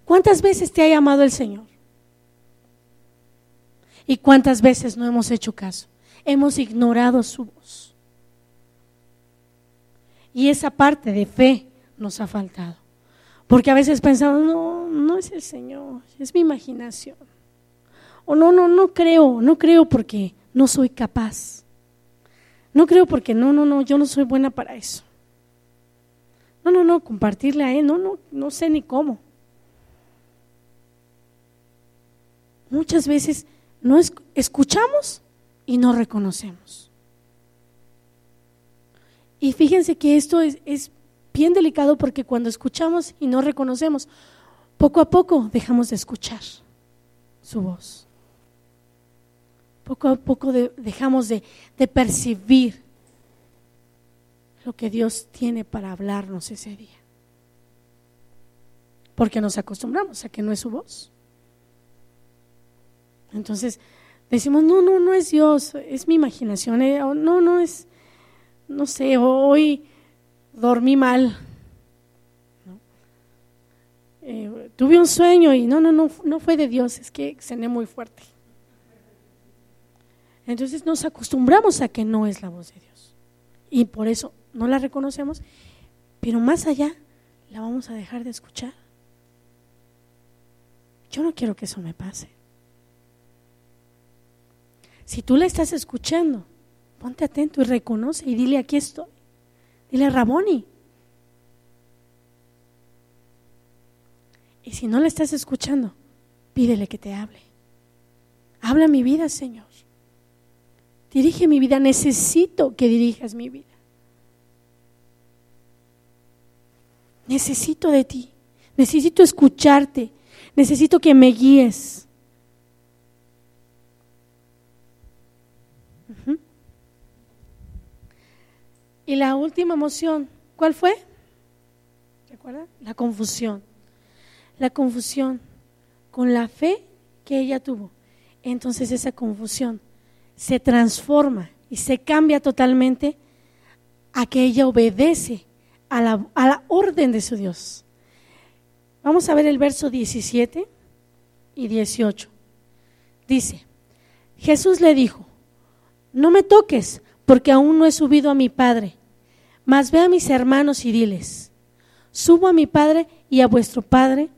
¿Cuántas veces te ha llamado el Señor? ¿Y cuántas veces no hemos hecho caso? Hemos ignorado su voz. Y esa parte de fe nos ha faltado. Porque a veces pensamos, no, no es el Señor, es mi imaginación. O no, no, no creo, no creo porque no soy capaz. No creo porque no, no, no, yo no soy buena para eso. No, no, no, compartirle a él, no, no, no sé ni cómo. muchas veces no escuchamos y no reconocemos. Y fíjense que esto es, es bien delicado porque cuando escuchamos y no reconocemos, poco a poco dejamos de escuchar su voz. Poco a poco dejamos de, de percibir lo que Dios tiene para hablarnos ese día. Porque nos acostumbramos a que no es su voz. Entonces decimos, no, no, no es Dios, es mi imaginación, eh, no, no es, no sé, hoy dormí mal. Eh, tuve un sueño y no, no, no, no fue de Dios, es que cené muy fuerte. Entonces nos acostumbramos a que no es la voz de Dios. Y por eso no la reconocemos, pero más allá la vamos a dejar de escuchar. Yo no quiero que eso me pase. Si tú la estás escuchando, ponte atento y reconoce y dile, aquí estoy. Dile, Raboni. Y si no la estás escuchando, pídele que te hable. Habla mi vida, Señor. Dirige mi vida. Necesito que dirijas mi vida. Necesito de ti. Necesito escucharte. Necesito que me guíes. Y la última emoción, ¿cuál fue? La confusión. La confusión con la fe que ella tuvo. Entonces esa confusión se transforma y se cambia totalmente a que ella obedece a la, a la orden de su Dios. Vamos a ver el verso 17 y 18. Dice, Jesús le dijo, no me toques porque aún no he subido a mi Padre mas ve a mis hermanos y diles, subo a mi Padre y a vuestro Padre,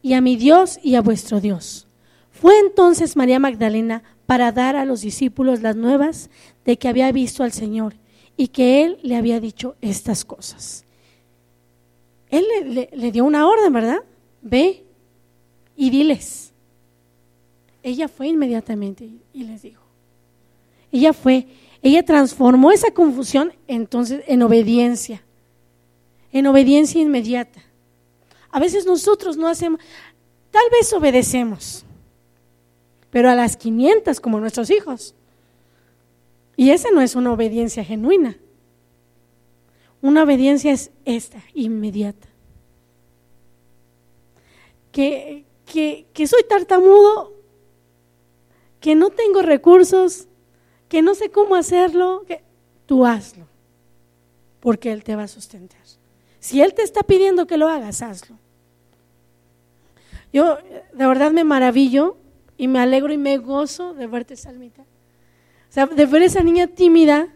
y a mi Dios y a vuestro Dios. Fue entonces María Magdalena para dar a los discípulos las nuevas de que había visto al Señor y que Él le había dicho estas cosas. Él le, dio una orden, ¿verdad? Ve y diles. Ella fue inmediatamente y les dijo. Ella fue ella transformó esa confusión entonces en obediencia, en obediencia inmediata. A veces nosotros no hacemos, tal vez obedecemos, pero a las 500 como nuestros hijos. Y esa no es una obediencia genuina. Una obediencia es esta, inmediata. Que, que, que soy tartamudo, que no tengo recursos, que no sé cómo hacerlo, que tú hazlo, porque Él te va a sustentar. Si Él te está pidiendo que lo hagas, hazlo. Yo de verdad me maravillo y me alegro y me gozo de verte, Salmita. O sea, de ver esa niña tímida.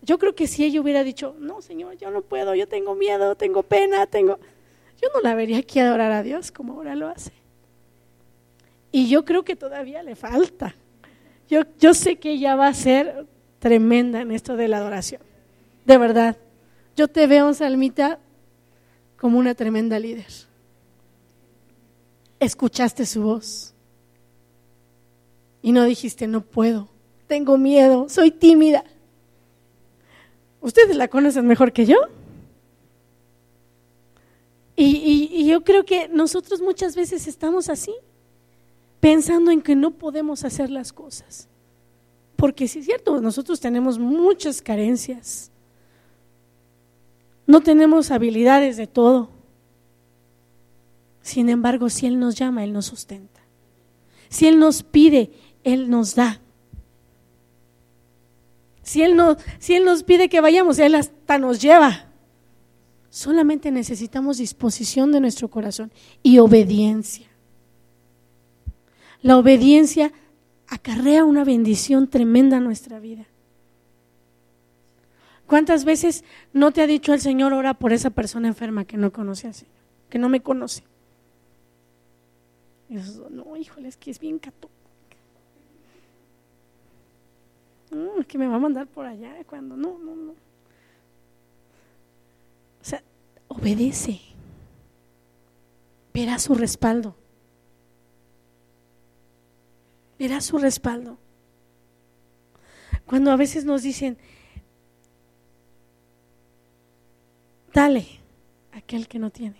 Yo creo que si ella hubiera dicho, no, Señor, yo no puedo, yo tengo miedo, tengo pena, tengo... Yo no la vería aquí adorar a Dios como ahora lo hace. Y yo creo que todavía le falta. Yo, sé que ella va a ser tremenda en esto de la adoración. De verdad. Yo te veo, Salmita, como una tremenda líder. Escuchaste su voz. Y no dijiste, no puedo, tengo miedo, soy tímida. Ustedes la conocen mejor que yo. y, yo creo que nosotros muchas veces estamos así pensando en que no podemos hacer las cosas. Porque sí es cierto, nosotros tenemos muchas carencias. No tenemos habilidades de todo. Sin embargo, si Él nos llama, Él nos sustenta. Si Él nos pide, Él nos da. Si Él, no, si él nos pide que vayamos, Él hasta nos lleva. Solamente necesitamos disposición de nuestro corazón y obediencia. La obediencia acarrea una bendición tremenda a nuestra vida. ¿Cuántas veces no te ha dicho el Señor, ora por esa persona enferma que no conoce al Señor, que no me conoce? No, híjole, es que es bien católico. No, es que me va a mandar por allá cuando no, no, no. O sea, obedece. Verá su respaldo. Verás su respaldo. Cuando a veces nos dicen, dale aquel que no tiene.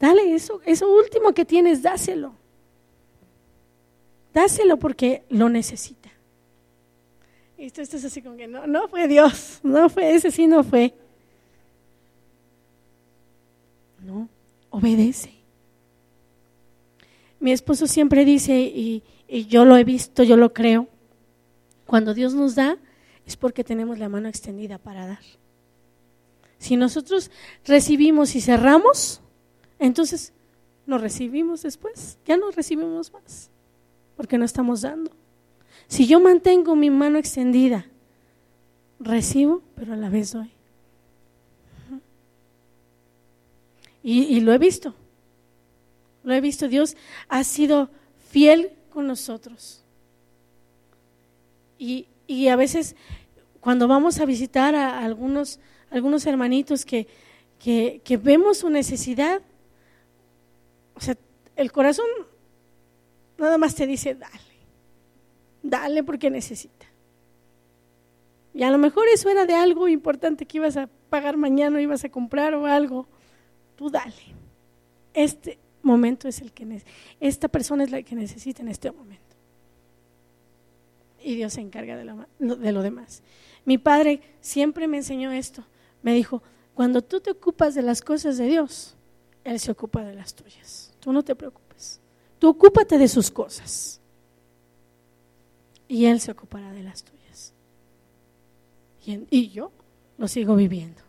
Dale eso, eso último que tienes, dáselo. Dáselo porque lo necesita. Y esto, esto es así como que no, no fue Dios, no fue ese, sí no fue. No, obedece. Mi esposo siempre dice, y, y yo lo he visto, yo lo creo, cuando Dios nos da es porque tenemos la mano extendida para dar. Si nosotros recibimos y cerramos, entonces no recibimos después, ya no recibimos más, porque no estamos dando. Si yo mantengo mi mano extendida, recibo, pero a la vez doy. Y, lo he visto, lo he visto, Dios ha sido fiel nosotros. Y, y a veces cuando vamos a visitar a algunos algunos hermanitos que, que, vemos su necesidad, o sea, el corazón nada más te dice, dale, dale porque necesita. Y a lo mejor eso era de algo importante que ibas a pagar mañana, ibas a comprar o algo. Tú dale. Este momento es el que esta persona es la que necesita en este momento. Y Dios se encarga de lo, de lo demás. Mi padre siempre me enseñó esto me dijo, cuando tú te ocupas de las cosas de Dios, Él se ocupa de las tuyas. Tú no te preocupes. Tú ocúpate de sus cosas. Y Él se ocupará de las tuyas. Y, yo lo sigo viviendo.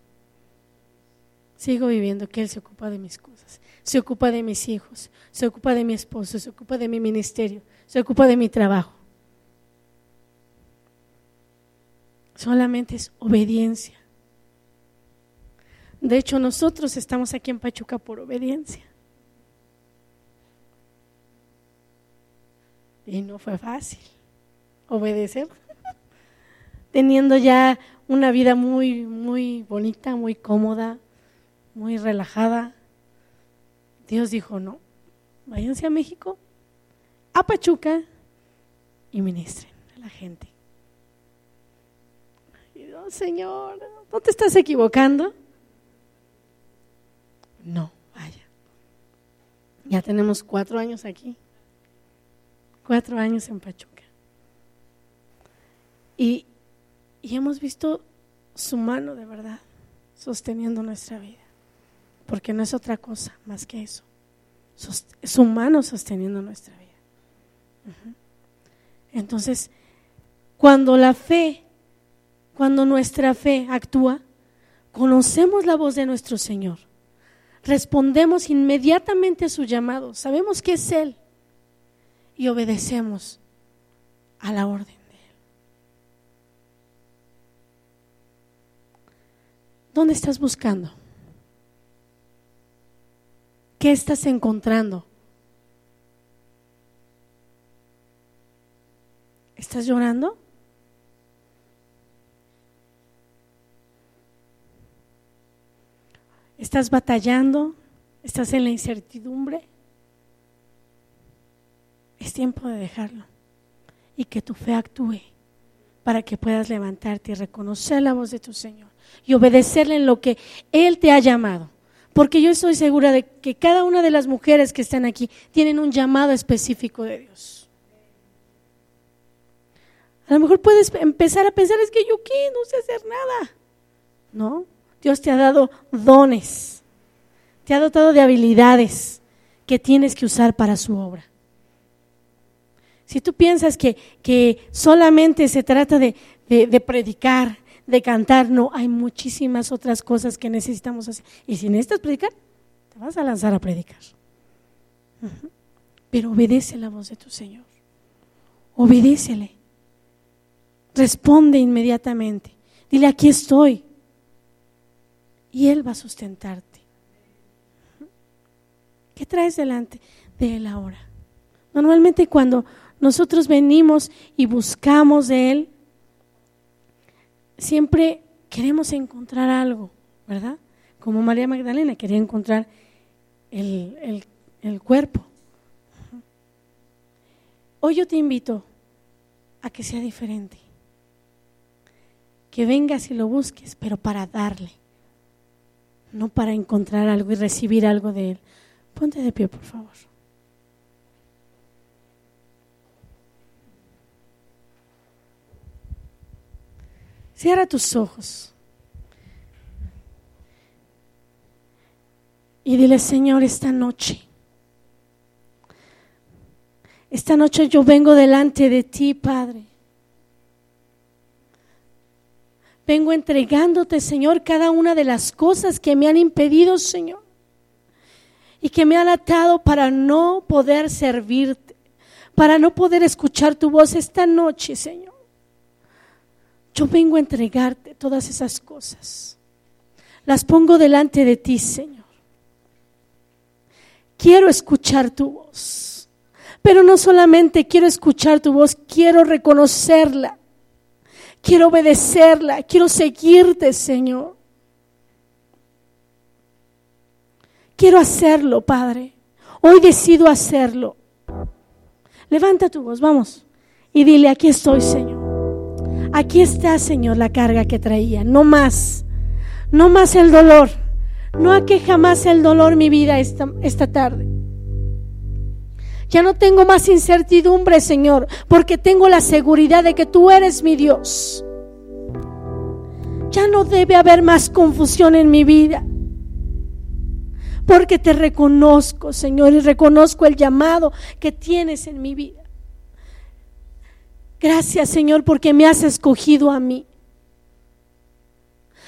Sigo viviendo que Él se ocupa de mis cosas. Se ocupa de mis hijos. Se ocupa de mi esposo. Se ocupa de mi ministerio. Se ocupa de mi trabajo. Solamente es obediencia. De hecho, nosotros estamos aquí en Pachuca por obediencia. Y no fue fácil obedecer. [LAUGHS] Teniendo ya una vida muy, muy bonita, muy cómoda, muy relajada. Dios dijo, no, váyanse a México, a Pachuca y ministren a la gente. Y Señor, ¿no te estás equivocando? No, vaya. Ya tenemos cuatro años aquí. Cuatro años en Pachuca. Y, y hemos visto su mano de verdad sosteniendo nuestra vida. Porque no es otra cosa más que eso. Su mano sosteniendo nuestra vida. Entonces, cuando la fe, cuando nuestra fe actúa, conocemos la voz de nuestro Señor respondemos inmediatamente a su llamado, sabemos que es Él y obedecemos a la orden de Él. ¿Dónde estás buscando? ¿Qué estás encontrando? ¿Estás llorando? ¿Estás batallando? ¿Estás en la incertidumbre? Es tiempo de dejarlo y que tu fe actúe para que puedas levantarte y reconocer la voz de tu Señor y obedecerle en lo que Él te ha llamado. Porque yo estoy segura de que cada una de las mujeres que están aquí tienen un llamado específico de Dios. A lo mejor puedes empezar a pensar, es que yo qué, no sé hacer nada. No, Dios te ha dado dones, te ha dotado de habilidades que tienes que usar para su obra. Si tú piensas que, que solamente se trata de, de, predicar, de cantar, no, hay muchísimas otras cosas que necesitamos hacer. Y si necesitas predicar, te vas a lanzar a predicar. Pero obedece la voz de tu Señor. Obedécele. Responde inmediatamente. Dile, aquí estoy y Él va a sustentarte. ¿Qué traes delante de Él ahora? Normalmente cuando nosotros venimos y buscamos de Él, siempre queremos encontrar algo, ¿verdad? Como María Magdalena quería encontrar el, el, el cuerpo. Hoy yo te invito a que sea diferente. Que vengas y lo busques, pero para darle, no para encontrar algo y recibir algo de Él. Ponte de pie, por favor. Cierra tus ojos. Y dile, Señor, esta noche, esta noche yo vengo delante de ti, Padre. Vengo entregándote, Señor, cada una de las cosas que me han impedido, Señor, y que me han atado para no poder servirte, para no poder escuchar tu voz esta noche, Señor. Yo vengo a entregarte todas esas cosas. Las pongo delante de ti, Señor. Quiero escuchar tu voz. Pero no solamente quiero escuchar tu voz, quiero reconocerla. Quiero obedecerla. Quiero seguirte, Señor. Quiero hacerlo, Padre. Hoy decido hacerlo. Levanta tu voz, vamos. Y dile, aquí estoy, Señor. Aquí está, Señor, la carga que traía. No más. No más el dolor. No aqueja más el dolor mi vida esta, esta tarde. Ya no tengo más incertidumbre, Señor, porque tengo la seguridad de que tú eres mi Dios. Ya no debe haber más confusión en mi vida. Porque te reconozco, Señor, y reconozco el llamado que tienes en mi vida. Gracias Señor porque me has escogido a mí.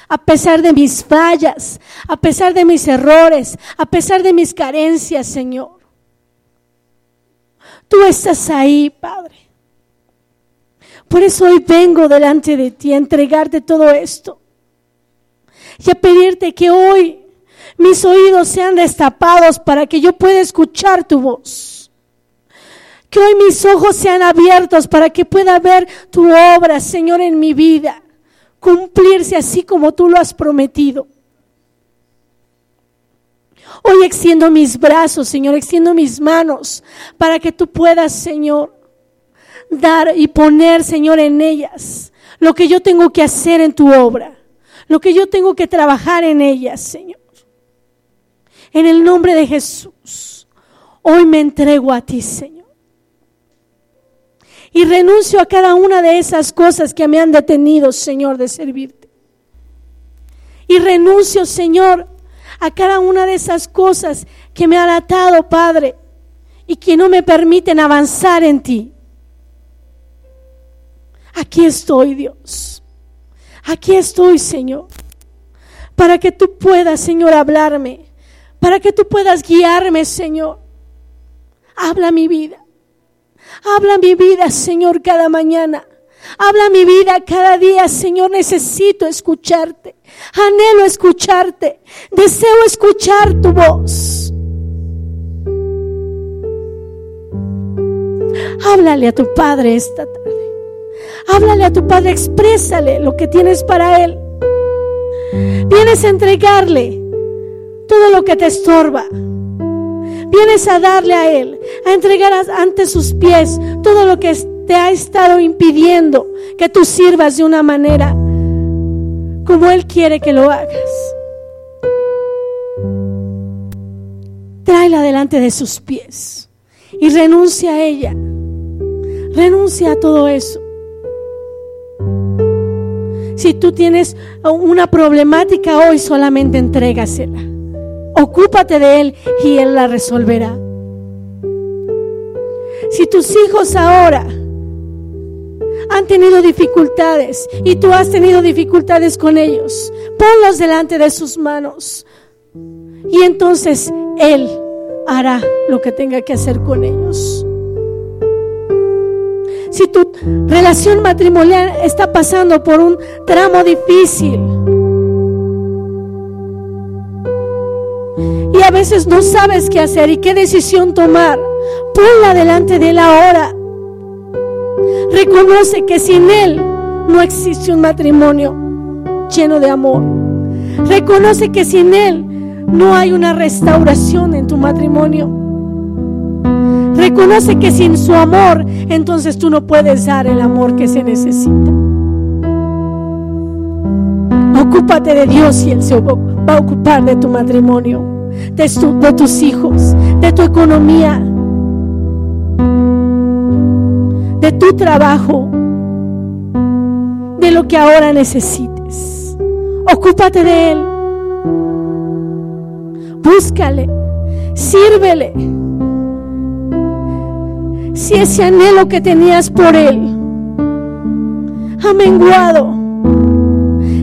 A pesar de mis fallas, a pesar de mis errores, a pesar de mis carencias, Señor. Tú estás ahí, Padre. Por eso hoy vengo delante de ti a entregarte todo esto. Y a pedirte que hoy mis oídos sean destapados para que yo pueda escuchar tu voz que hoy mis ojos sean abiertos para que pueda ver tu obra, Señor, en mi vida. Cumplirse así como tú lo has prometido. Hoy extiendo mis brazos, Señor, extiendo mis manos para que tú puedas, Señor, dar y poner, Señor, en ellas lo que yo tengo que hacer en tu obra, lo que yo tengo que trabajar en ellas, Señor. En el nombre de Jesús, hoy me entrego a ti, Señor. Y renuncio a cada una de esas cosas que me han detenido, Señor, de servirte. Y renuncio, Señor, a cada una de esas cosas que me han atado, Padre, y que no me permiten avanzar en ti. Aquí estoy, Dios. Aquí estoy, Señor. Para que tú puedas, Señor, hablarme. Para que tú puedas guiarme, Señor. Habla mi vida. Habla mi vida, Señor, cada mañana. Habla mi vida cada día, Señor. Necesito escucharte. Anhelo escucharte. Deseo escuchar tu voz. Háblale a tu Padre esta tarde. Háblale a tu Padre, exprésale lo que tienes para Él. Vienes a entregarle todo lo que te estorba. Vienes a darle a Él, a entregar ante sus pies todo lo que te ha estado impidiendo que tú sirvas de una manera como Él quiere que lo hagas. Tráela delante de sus pies y renuncia a ella. Renuncia a todo eso. Si tú tienes una problemática hoy, solamente entrégasela. Ocúpate de Él y Él la resolverá. Si tus hijos ahora han tenido dificultades y tú has tenido dificultades con ellos, ponlos delante de sus manos y entonces Él hará lo que tenga que hacer con ellos. Si tu relación matrimonial está pasando por un tramo difícil, a veces no sabes qué hacer y qué decisión tomar, ponla delante de él ahora. Reconoce que sin él no existe un matrimonio lleno de amor. Reconoce que sin él no hay una restauración en tu matrimonio. Reconoce que sin su amor, entonces tú no puedes dar el amor que se necesita. Ocúpate de Dios y Él se va a ocupar de tu matrimonio, de, de tus hijos, de tu economía, de tu trabajo, de lo que ahora necesites. Ocúpate de Él. Búscale, sírvele. Si ese anhelo que tenías por Él ha menguado,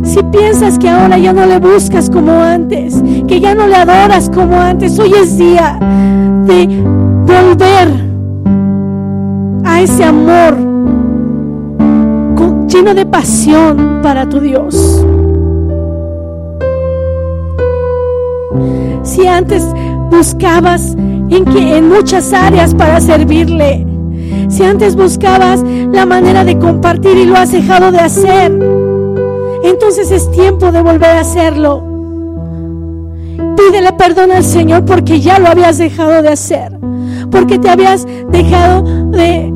si piensas que ahora ya no le buscas como antes, que ya no le adoras como antes, hoy es día de volver a ese amor lleno de pasión para tu Dios. Si antes buscabas en, que, en muchas áreas para servirle, si antes buscabas la manera de compartir y lo has dejado de hacer, entonces es tiempo de volver a hacerlo. Pídele perdón al Señor porque ya lo habías dejado de hacer, porque te habías dejado de,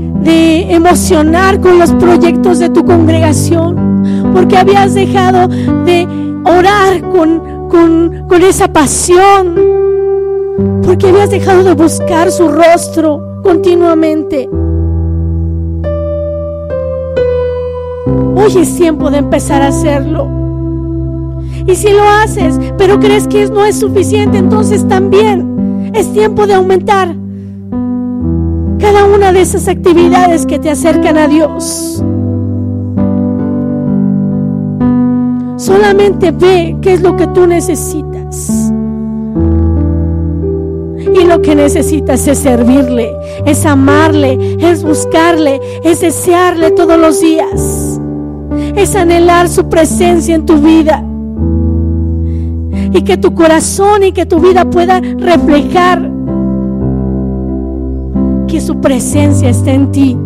emocionar con los proyectos de tu congregación, porque habías dejado de orar con, con, con esa pasión, porque habías dejado de buscar su rostro continuamente. Hoy es tiempo de empezar a hacerlo. Y si lo haces, pero crees que no es suficiente, entonces también es tiempo de aumentar cada una de esas actividades que te acercan a Dios. Solamente ve qué es lo que tú necesitas. Y lo que necesitas es servirle, es amarle, es buscarle, es desearle todos los días es anhelar su presencia en tu vida. Y que tu corazón y que tu vida pueda reflejar que su presencia está en ti.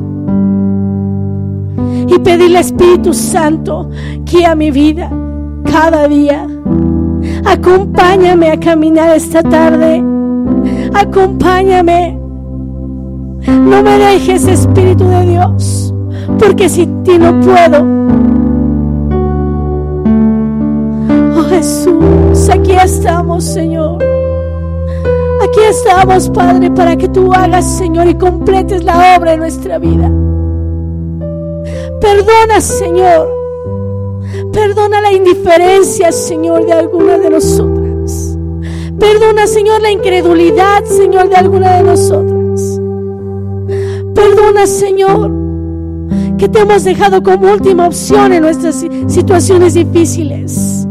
Y pedirle Espíritu Santo que a mi vida cada día. Acompáñame a caminar esta tarde. Acompáñame. No me dejes, Espíritu de Dios, porque sin ti no puedo. Jesús, aquí estamos, Señor. Aquí estamos, Padre, para que tú hagas, Señor, y completes la obra de nuestra vida. Perdona, Señor. Perdona la indiferencia, Señor, de alguna de nosotras. Perdona, Señor, la incredulidad, Señor, de alguna de nosotras. Perdona, Señor, que te hemos dejado como última opción en nuestras situaciones difíciles.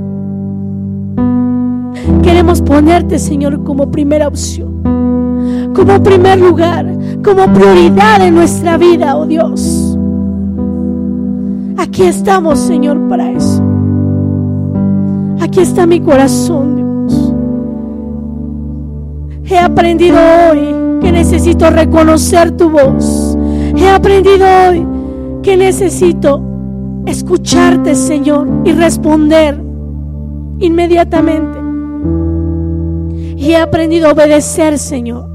Queremos ponerte, Señor, como primera opción, como primer lugar, como prioridad en nuestra vida, oh Dios. Aquí estamos, Señor, para eso. Aquí está mi corazón, Dios. He aprendido hoy que necesito reconocer tu voz. He aprendido hoy que necesito escucharte, Señor, y responder inmediatamente. He aprendido a obedecer, Señor.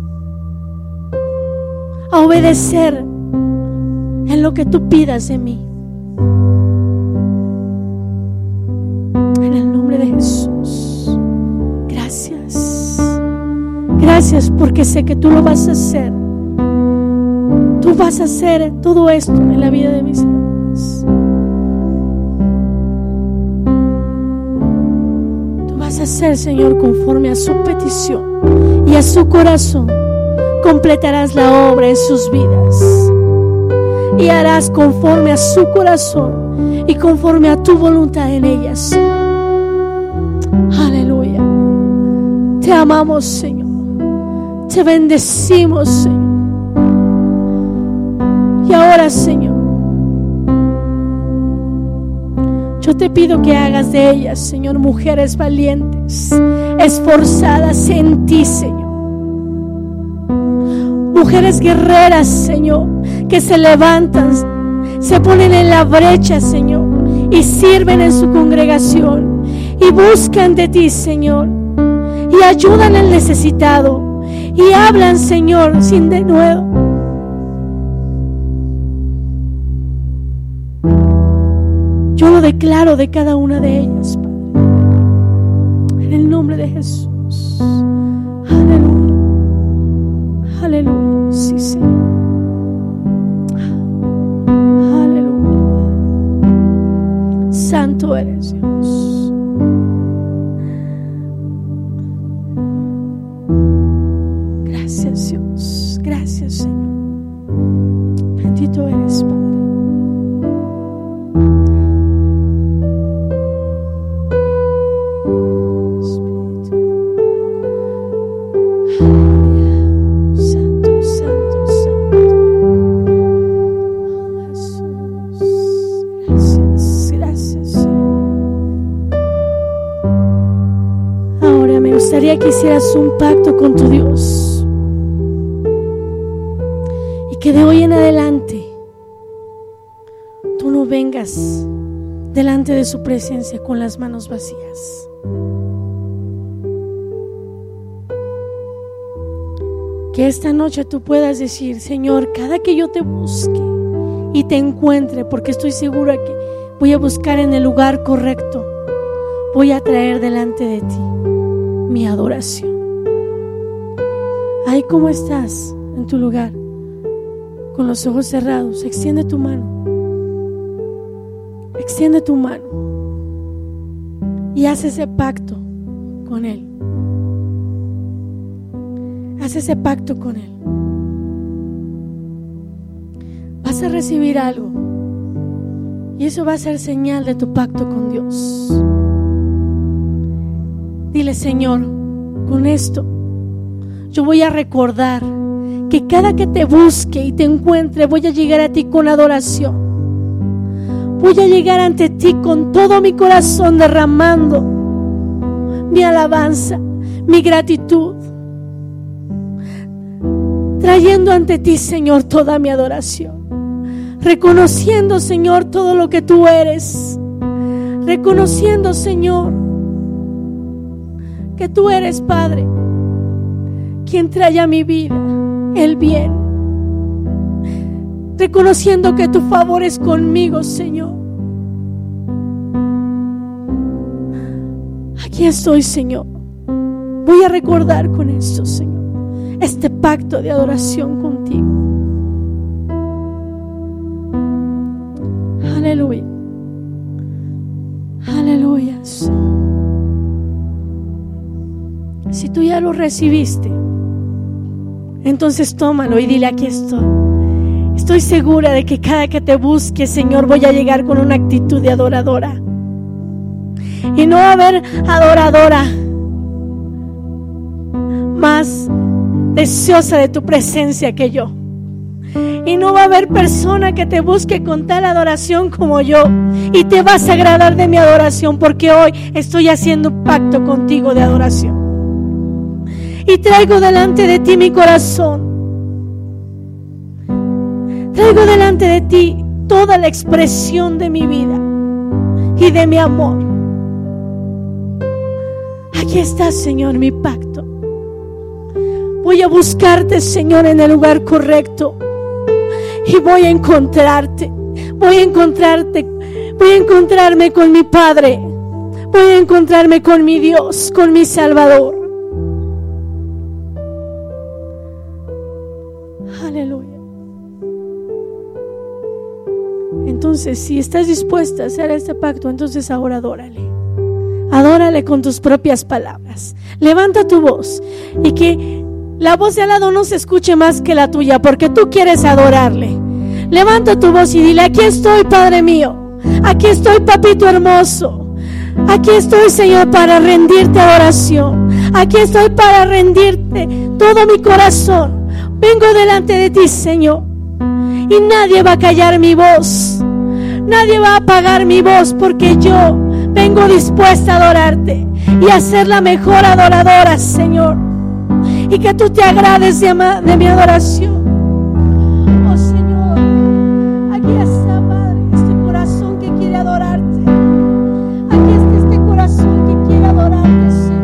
A obedecer en lo que tú pidas de mí. En el nombre de Jesús. Gracias. Gracias porque sé que tú lo vas a hacer. Tú vas a hacer todo esto en la vida de mis hermanos. Hacer, Señor, conforme a su petición y a su corazón. Completarás la obra en sus vidas y harás conforme a su corazón y conforme a tu voluntad en ellas. Aleluya. Te amamos, Señor. Te bendecimos, Señor. Y ahora, Señor, Yo te pido que hagas de ellas, Señor, mujeres valientes, esforzadas en ti, Señor. Mujeres guerreras, Señor, que se levantan, se ponen en la brecha, Señor, y sirven en su congregación y buscan de ti, Señor, y ayudan al necesitado y hablan, Señor, sin de declaro de cada una de ellas, Padre. En el nombre de Jesús. Gustaría que hicieras un pacto con tu Dios. Y que de hoy en adelante tú no vengas delante de su presencia con las manos vacías. Que esta noche tú puedas decir, Señor, cada que yo te busque y te encuentre, porque estoy segura que voy a buscar en el lugar correcto, voy a traer delante de ti mi adoración. Ahí como estás en tu lugar, con los ojos cerrados, extiende tu mano. Extiende tu mano y haz ese pacto con Él. Haz ese pacto con Él. Vas a recibir algo y eso va a ser señal de tu pacto con Dios. Señor, con esto yo voy a recordar que cada que te busque y te encuentre voy a llegar a ti con adoración. Voy a llegar ante ti con todo mi corazón derramando mi alabanza, mi gratitud. Trayendo ante ti, Señor, toda mi adoración. Reconociendo, Señor, todo lo que tú eres. Reconociendo, Señor, que tú eres, Padre, quien trae a mi vida el bien reconociendo que tu favor es conmigo, Señor. Aquí estoy, Señor. Voy a recordar con esto, Señor, este pacto de adoración contigo. Aleluya. Aleluya. Si tú ya lo recibiste, entonces tómalo y dile, aquí estoy. Estoy segura de que cada que te busque, Señor, voy a llegar con una actitud de adoradora. Y no va a haber adoradora más deseosa de tu presencia que yo. Y no va a haber persona que te busque con tal adoración como yo. Y te vas a agradar de mi adoración porque hoy estoy haciendo un pacto contigo de adoración. Y traigo delante de ti mi corazón. Traigo delante de ti toda la expresión de mi vida y de mi amor. Aquí está, Señor, mi pacto. Voy a buscarte, Señor, en el lugar correcto. Y voy a encontrarte. Voy a encontrarte. Voy a encontrarme con mi Padre. Voy a encontrarme con mi Dios, con mi Salvador. Entonces, si estás dispuesta a hacer este pacto, entonces ahora adórale. Adórale con tus propias palabras. Levanta tu voz y que la voz de al lado no se escuche más que la tuya, porque tú quieres adorarle. Levanta tu voz y dile, aquí estoy, Padre mío. Aquí estoy, papito hermoso. Aquí estoy, Señor, para rendirte adoración. Aquí estoy para rendirte todo mi corazón. Vengo delante de ti, Señor. Y nadie va a callar mi voz. Nadie va a apagar mi voz porque yo vengo dispuesta a adorarte y a ser la mejor adoradora, Señor. Y que tú te agrades de, de mi adoración.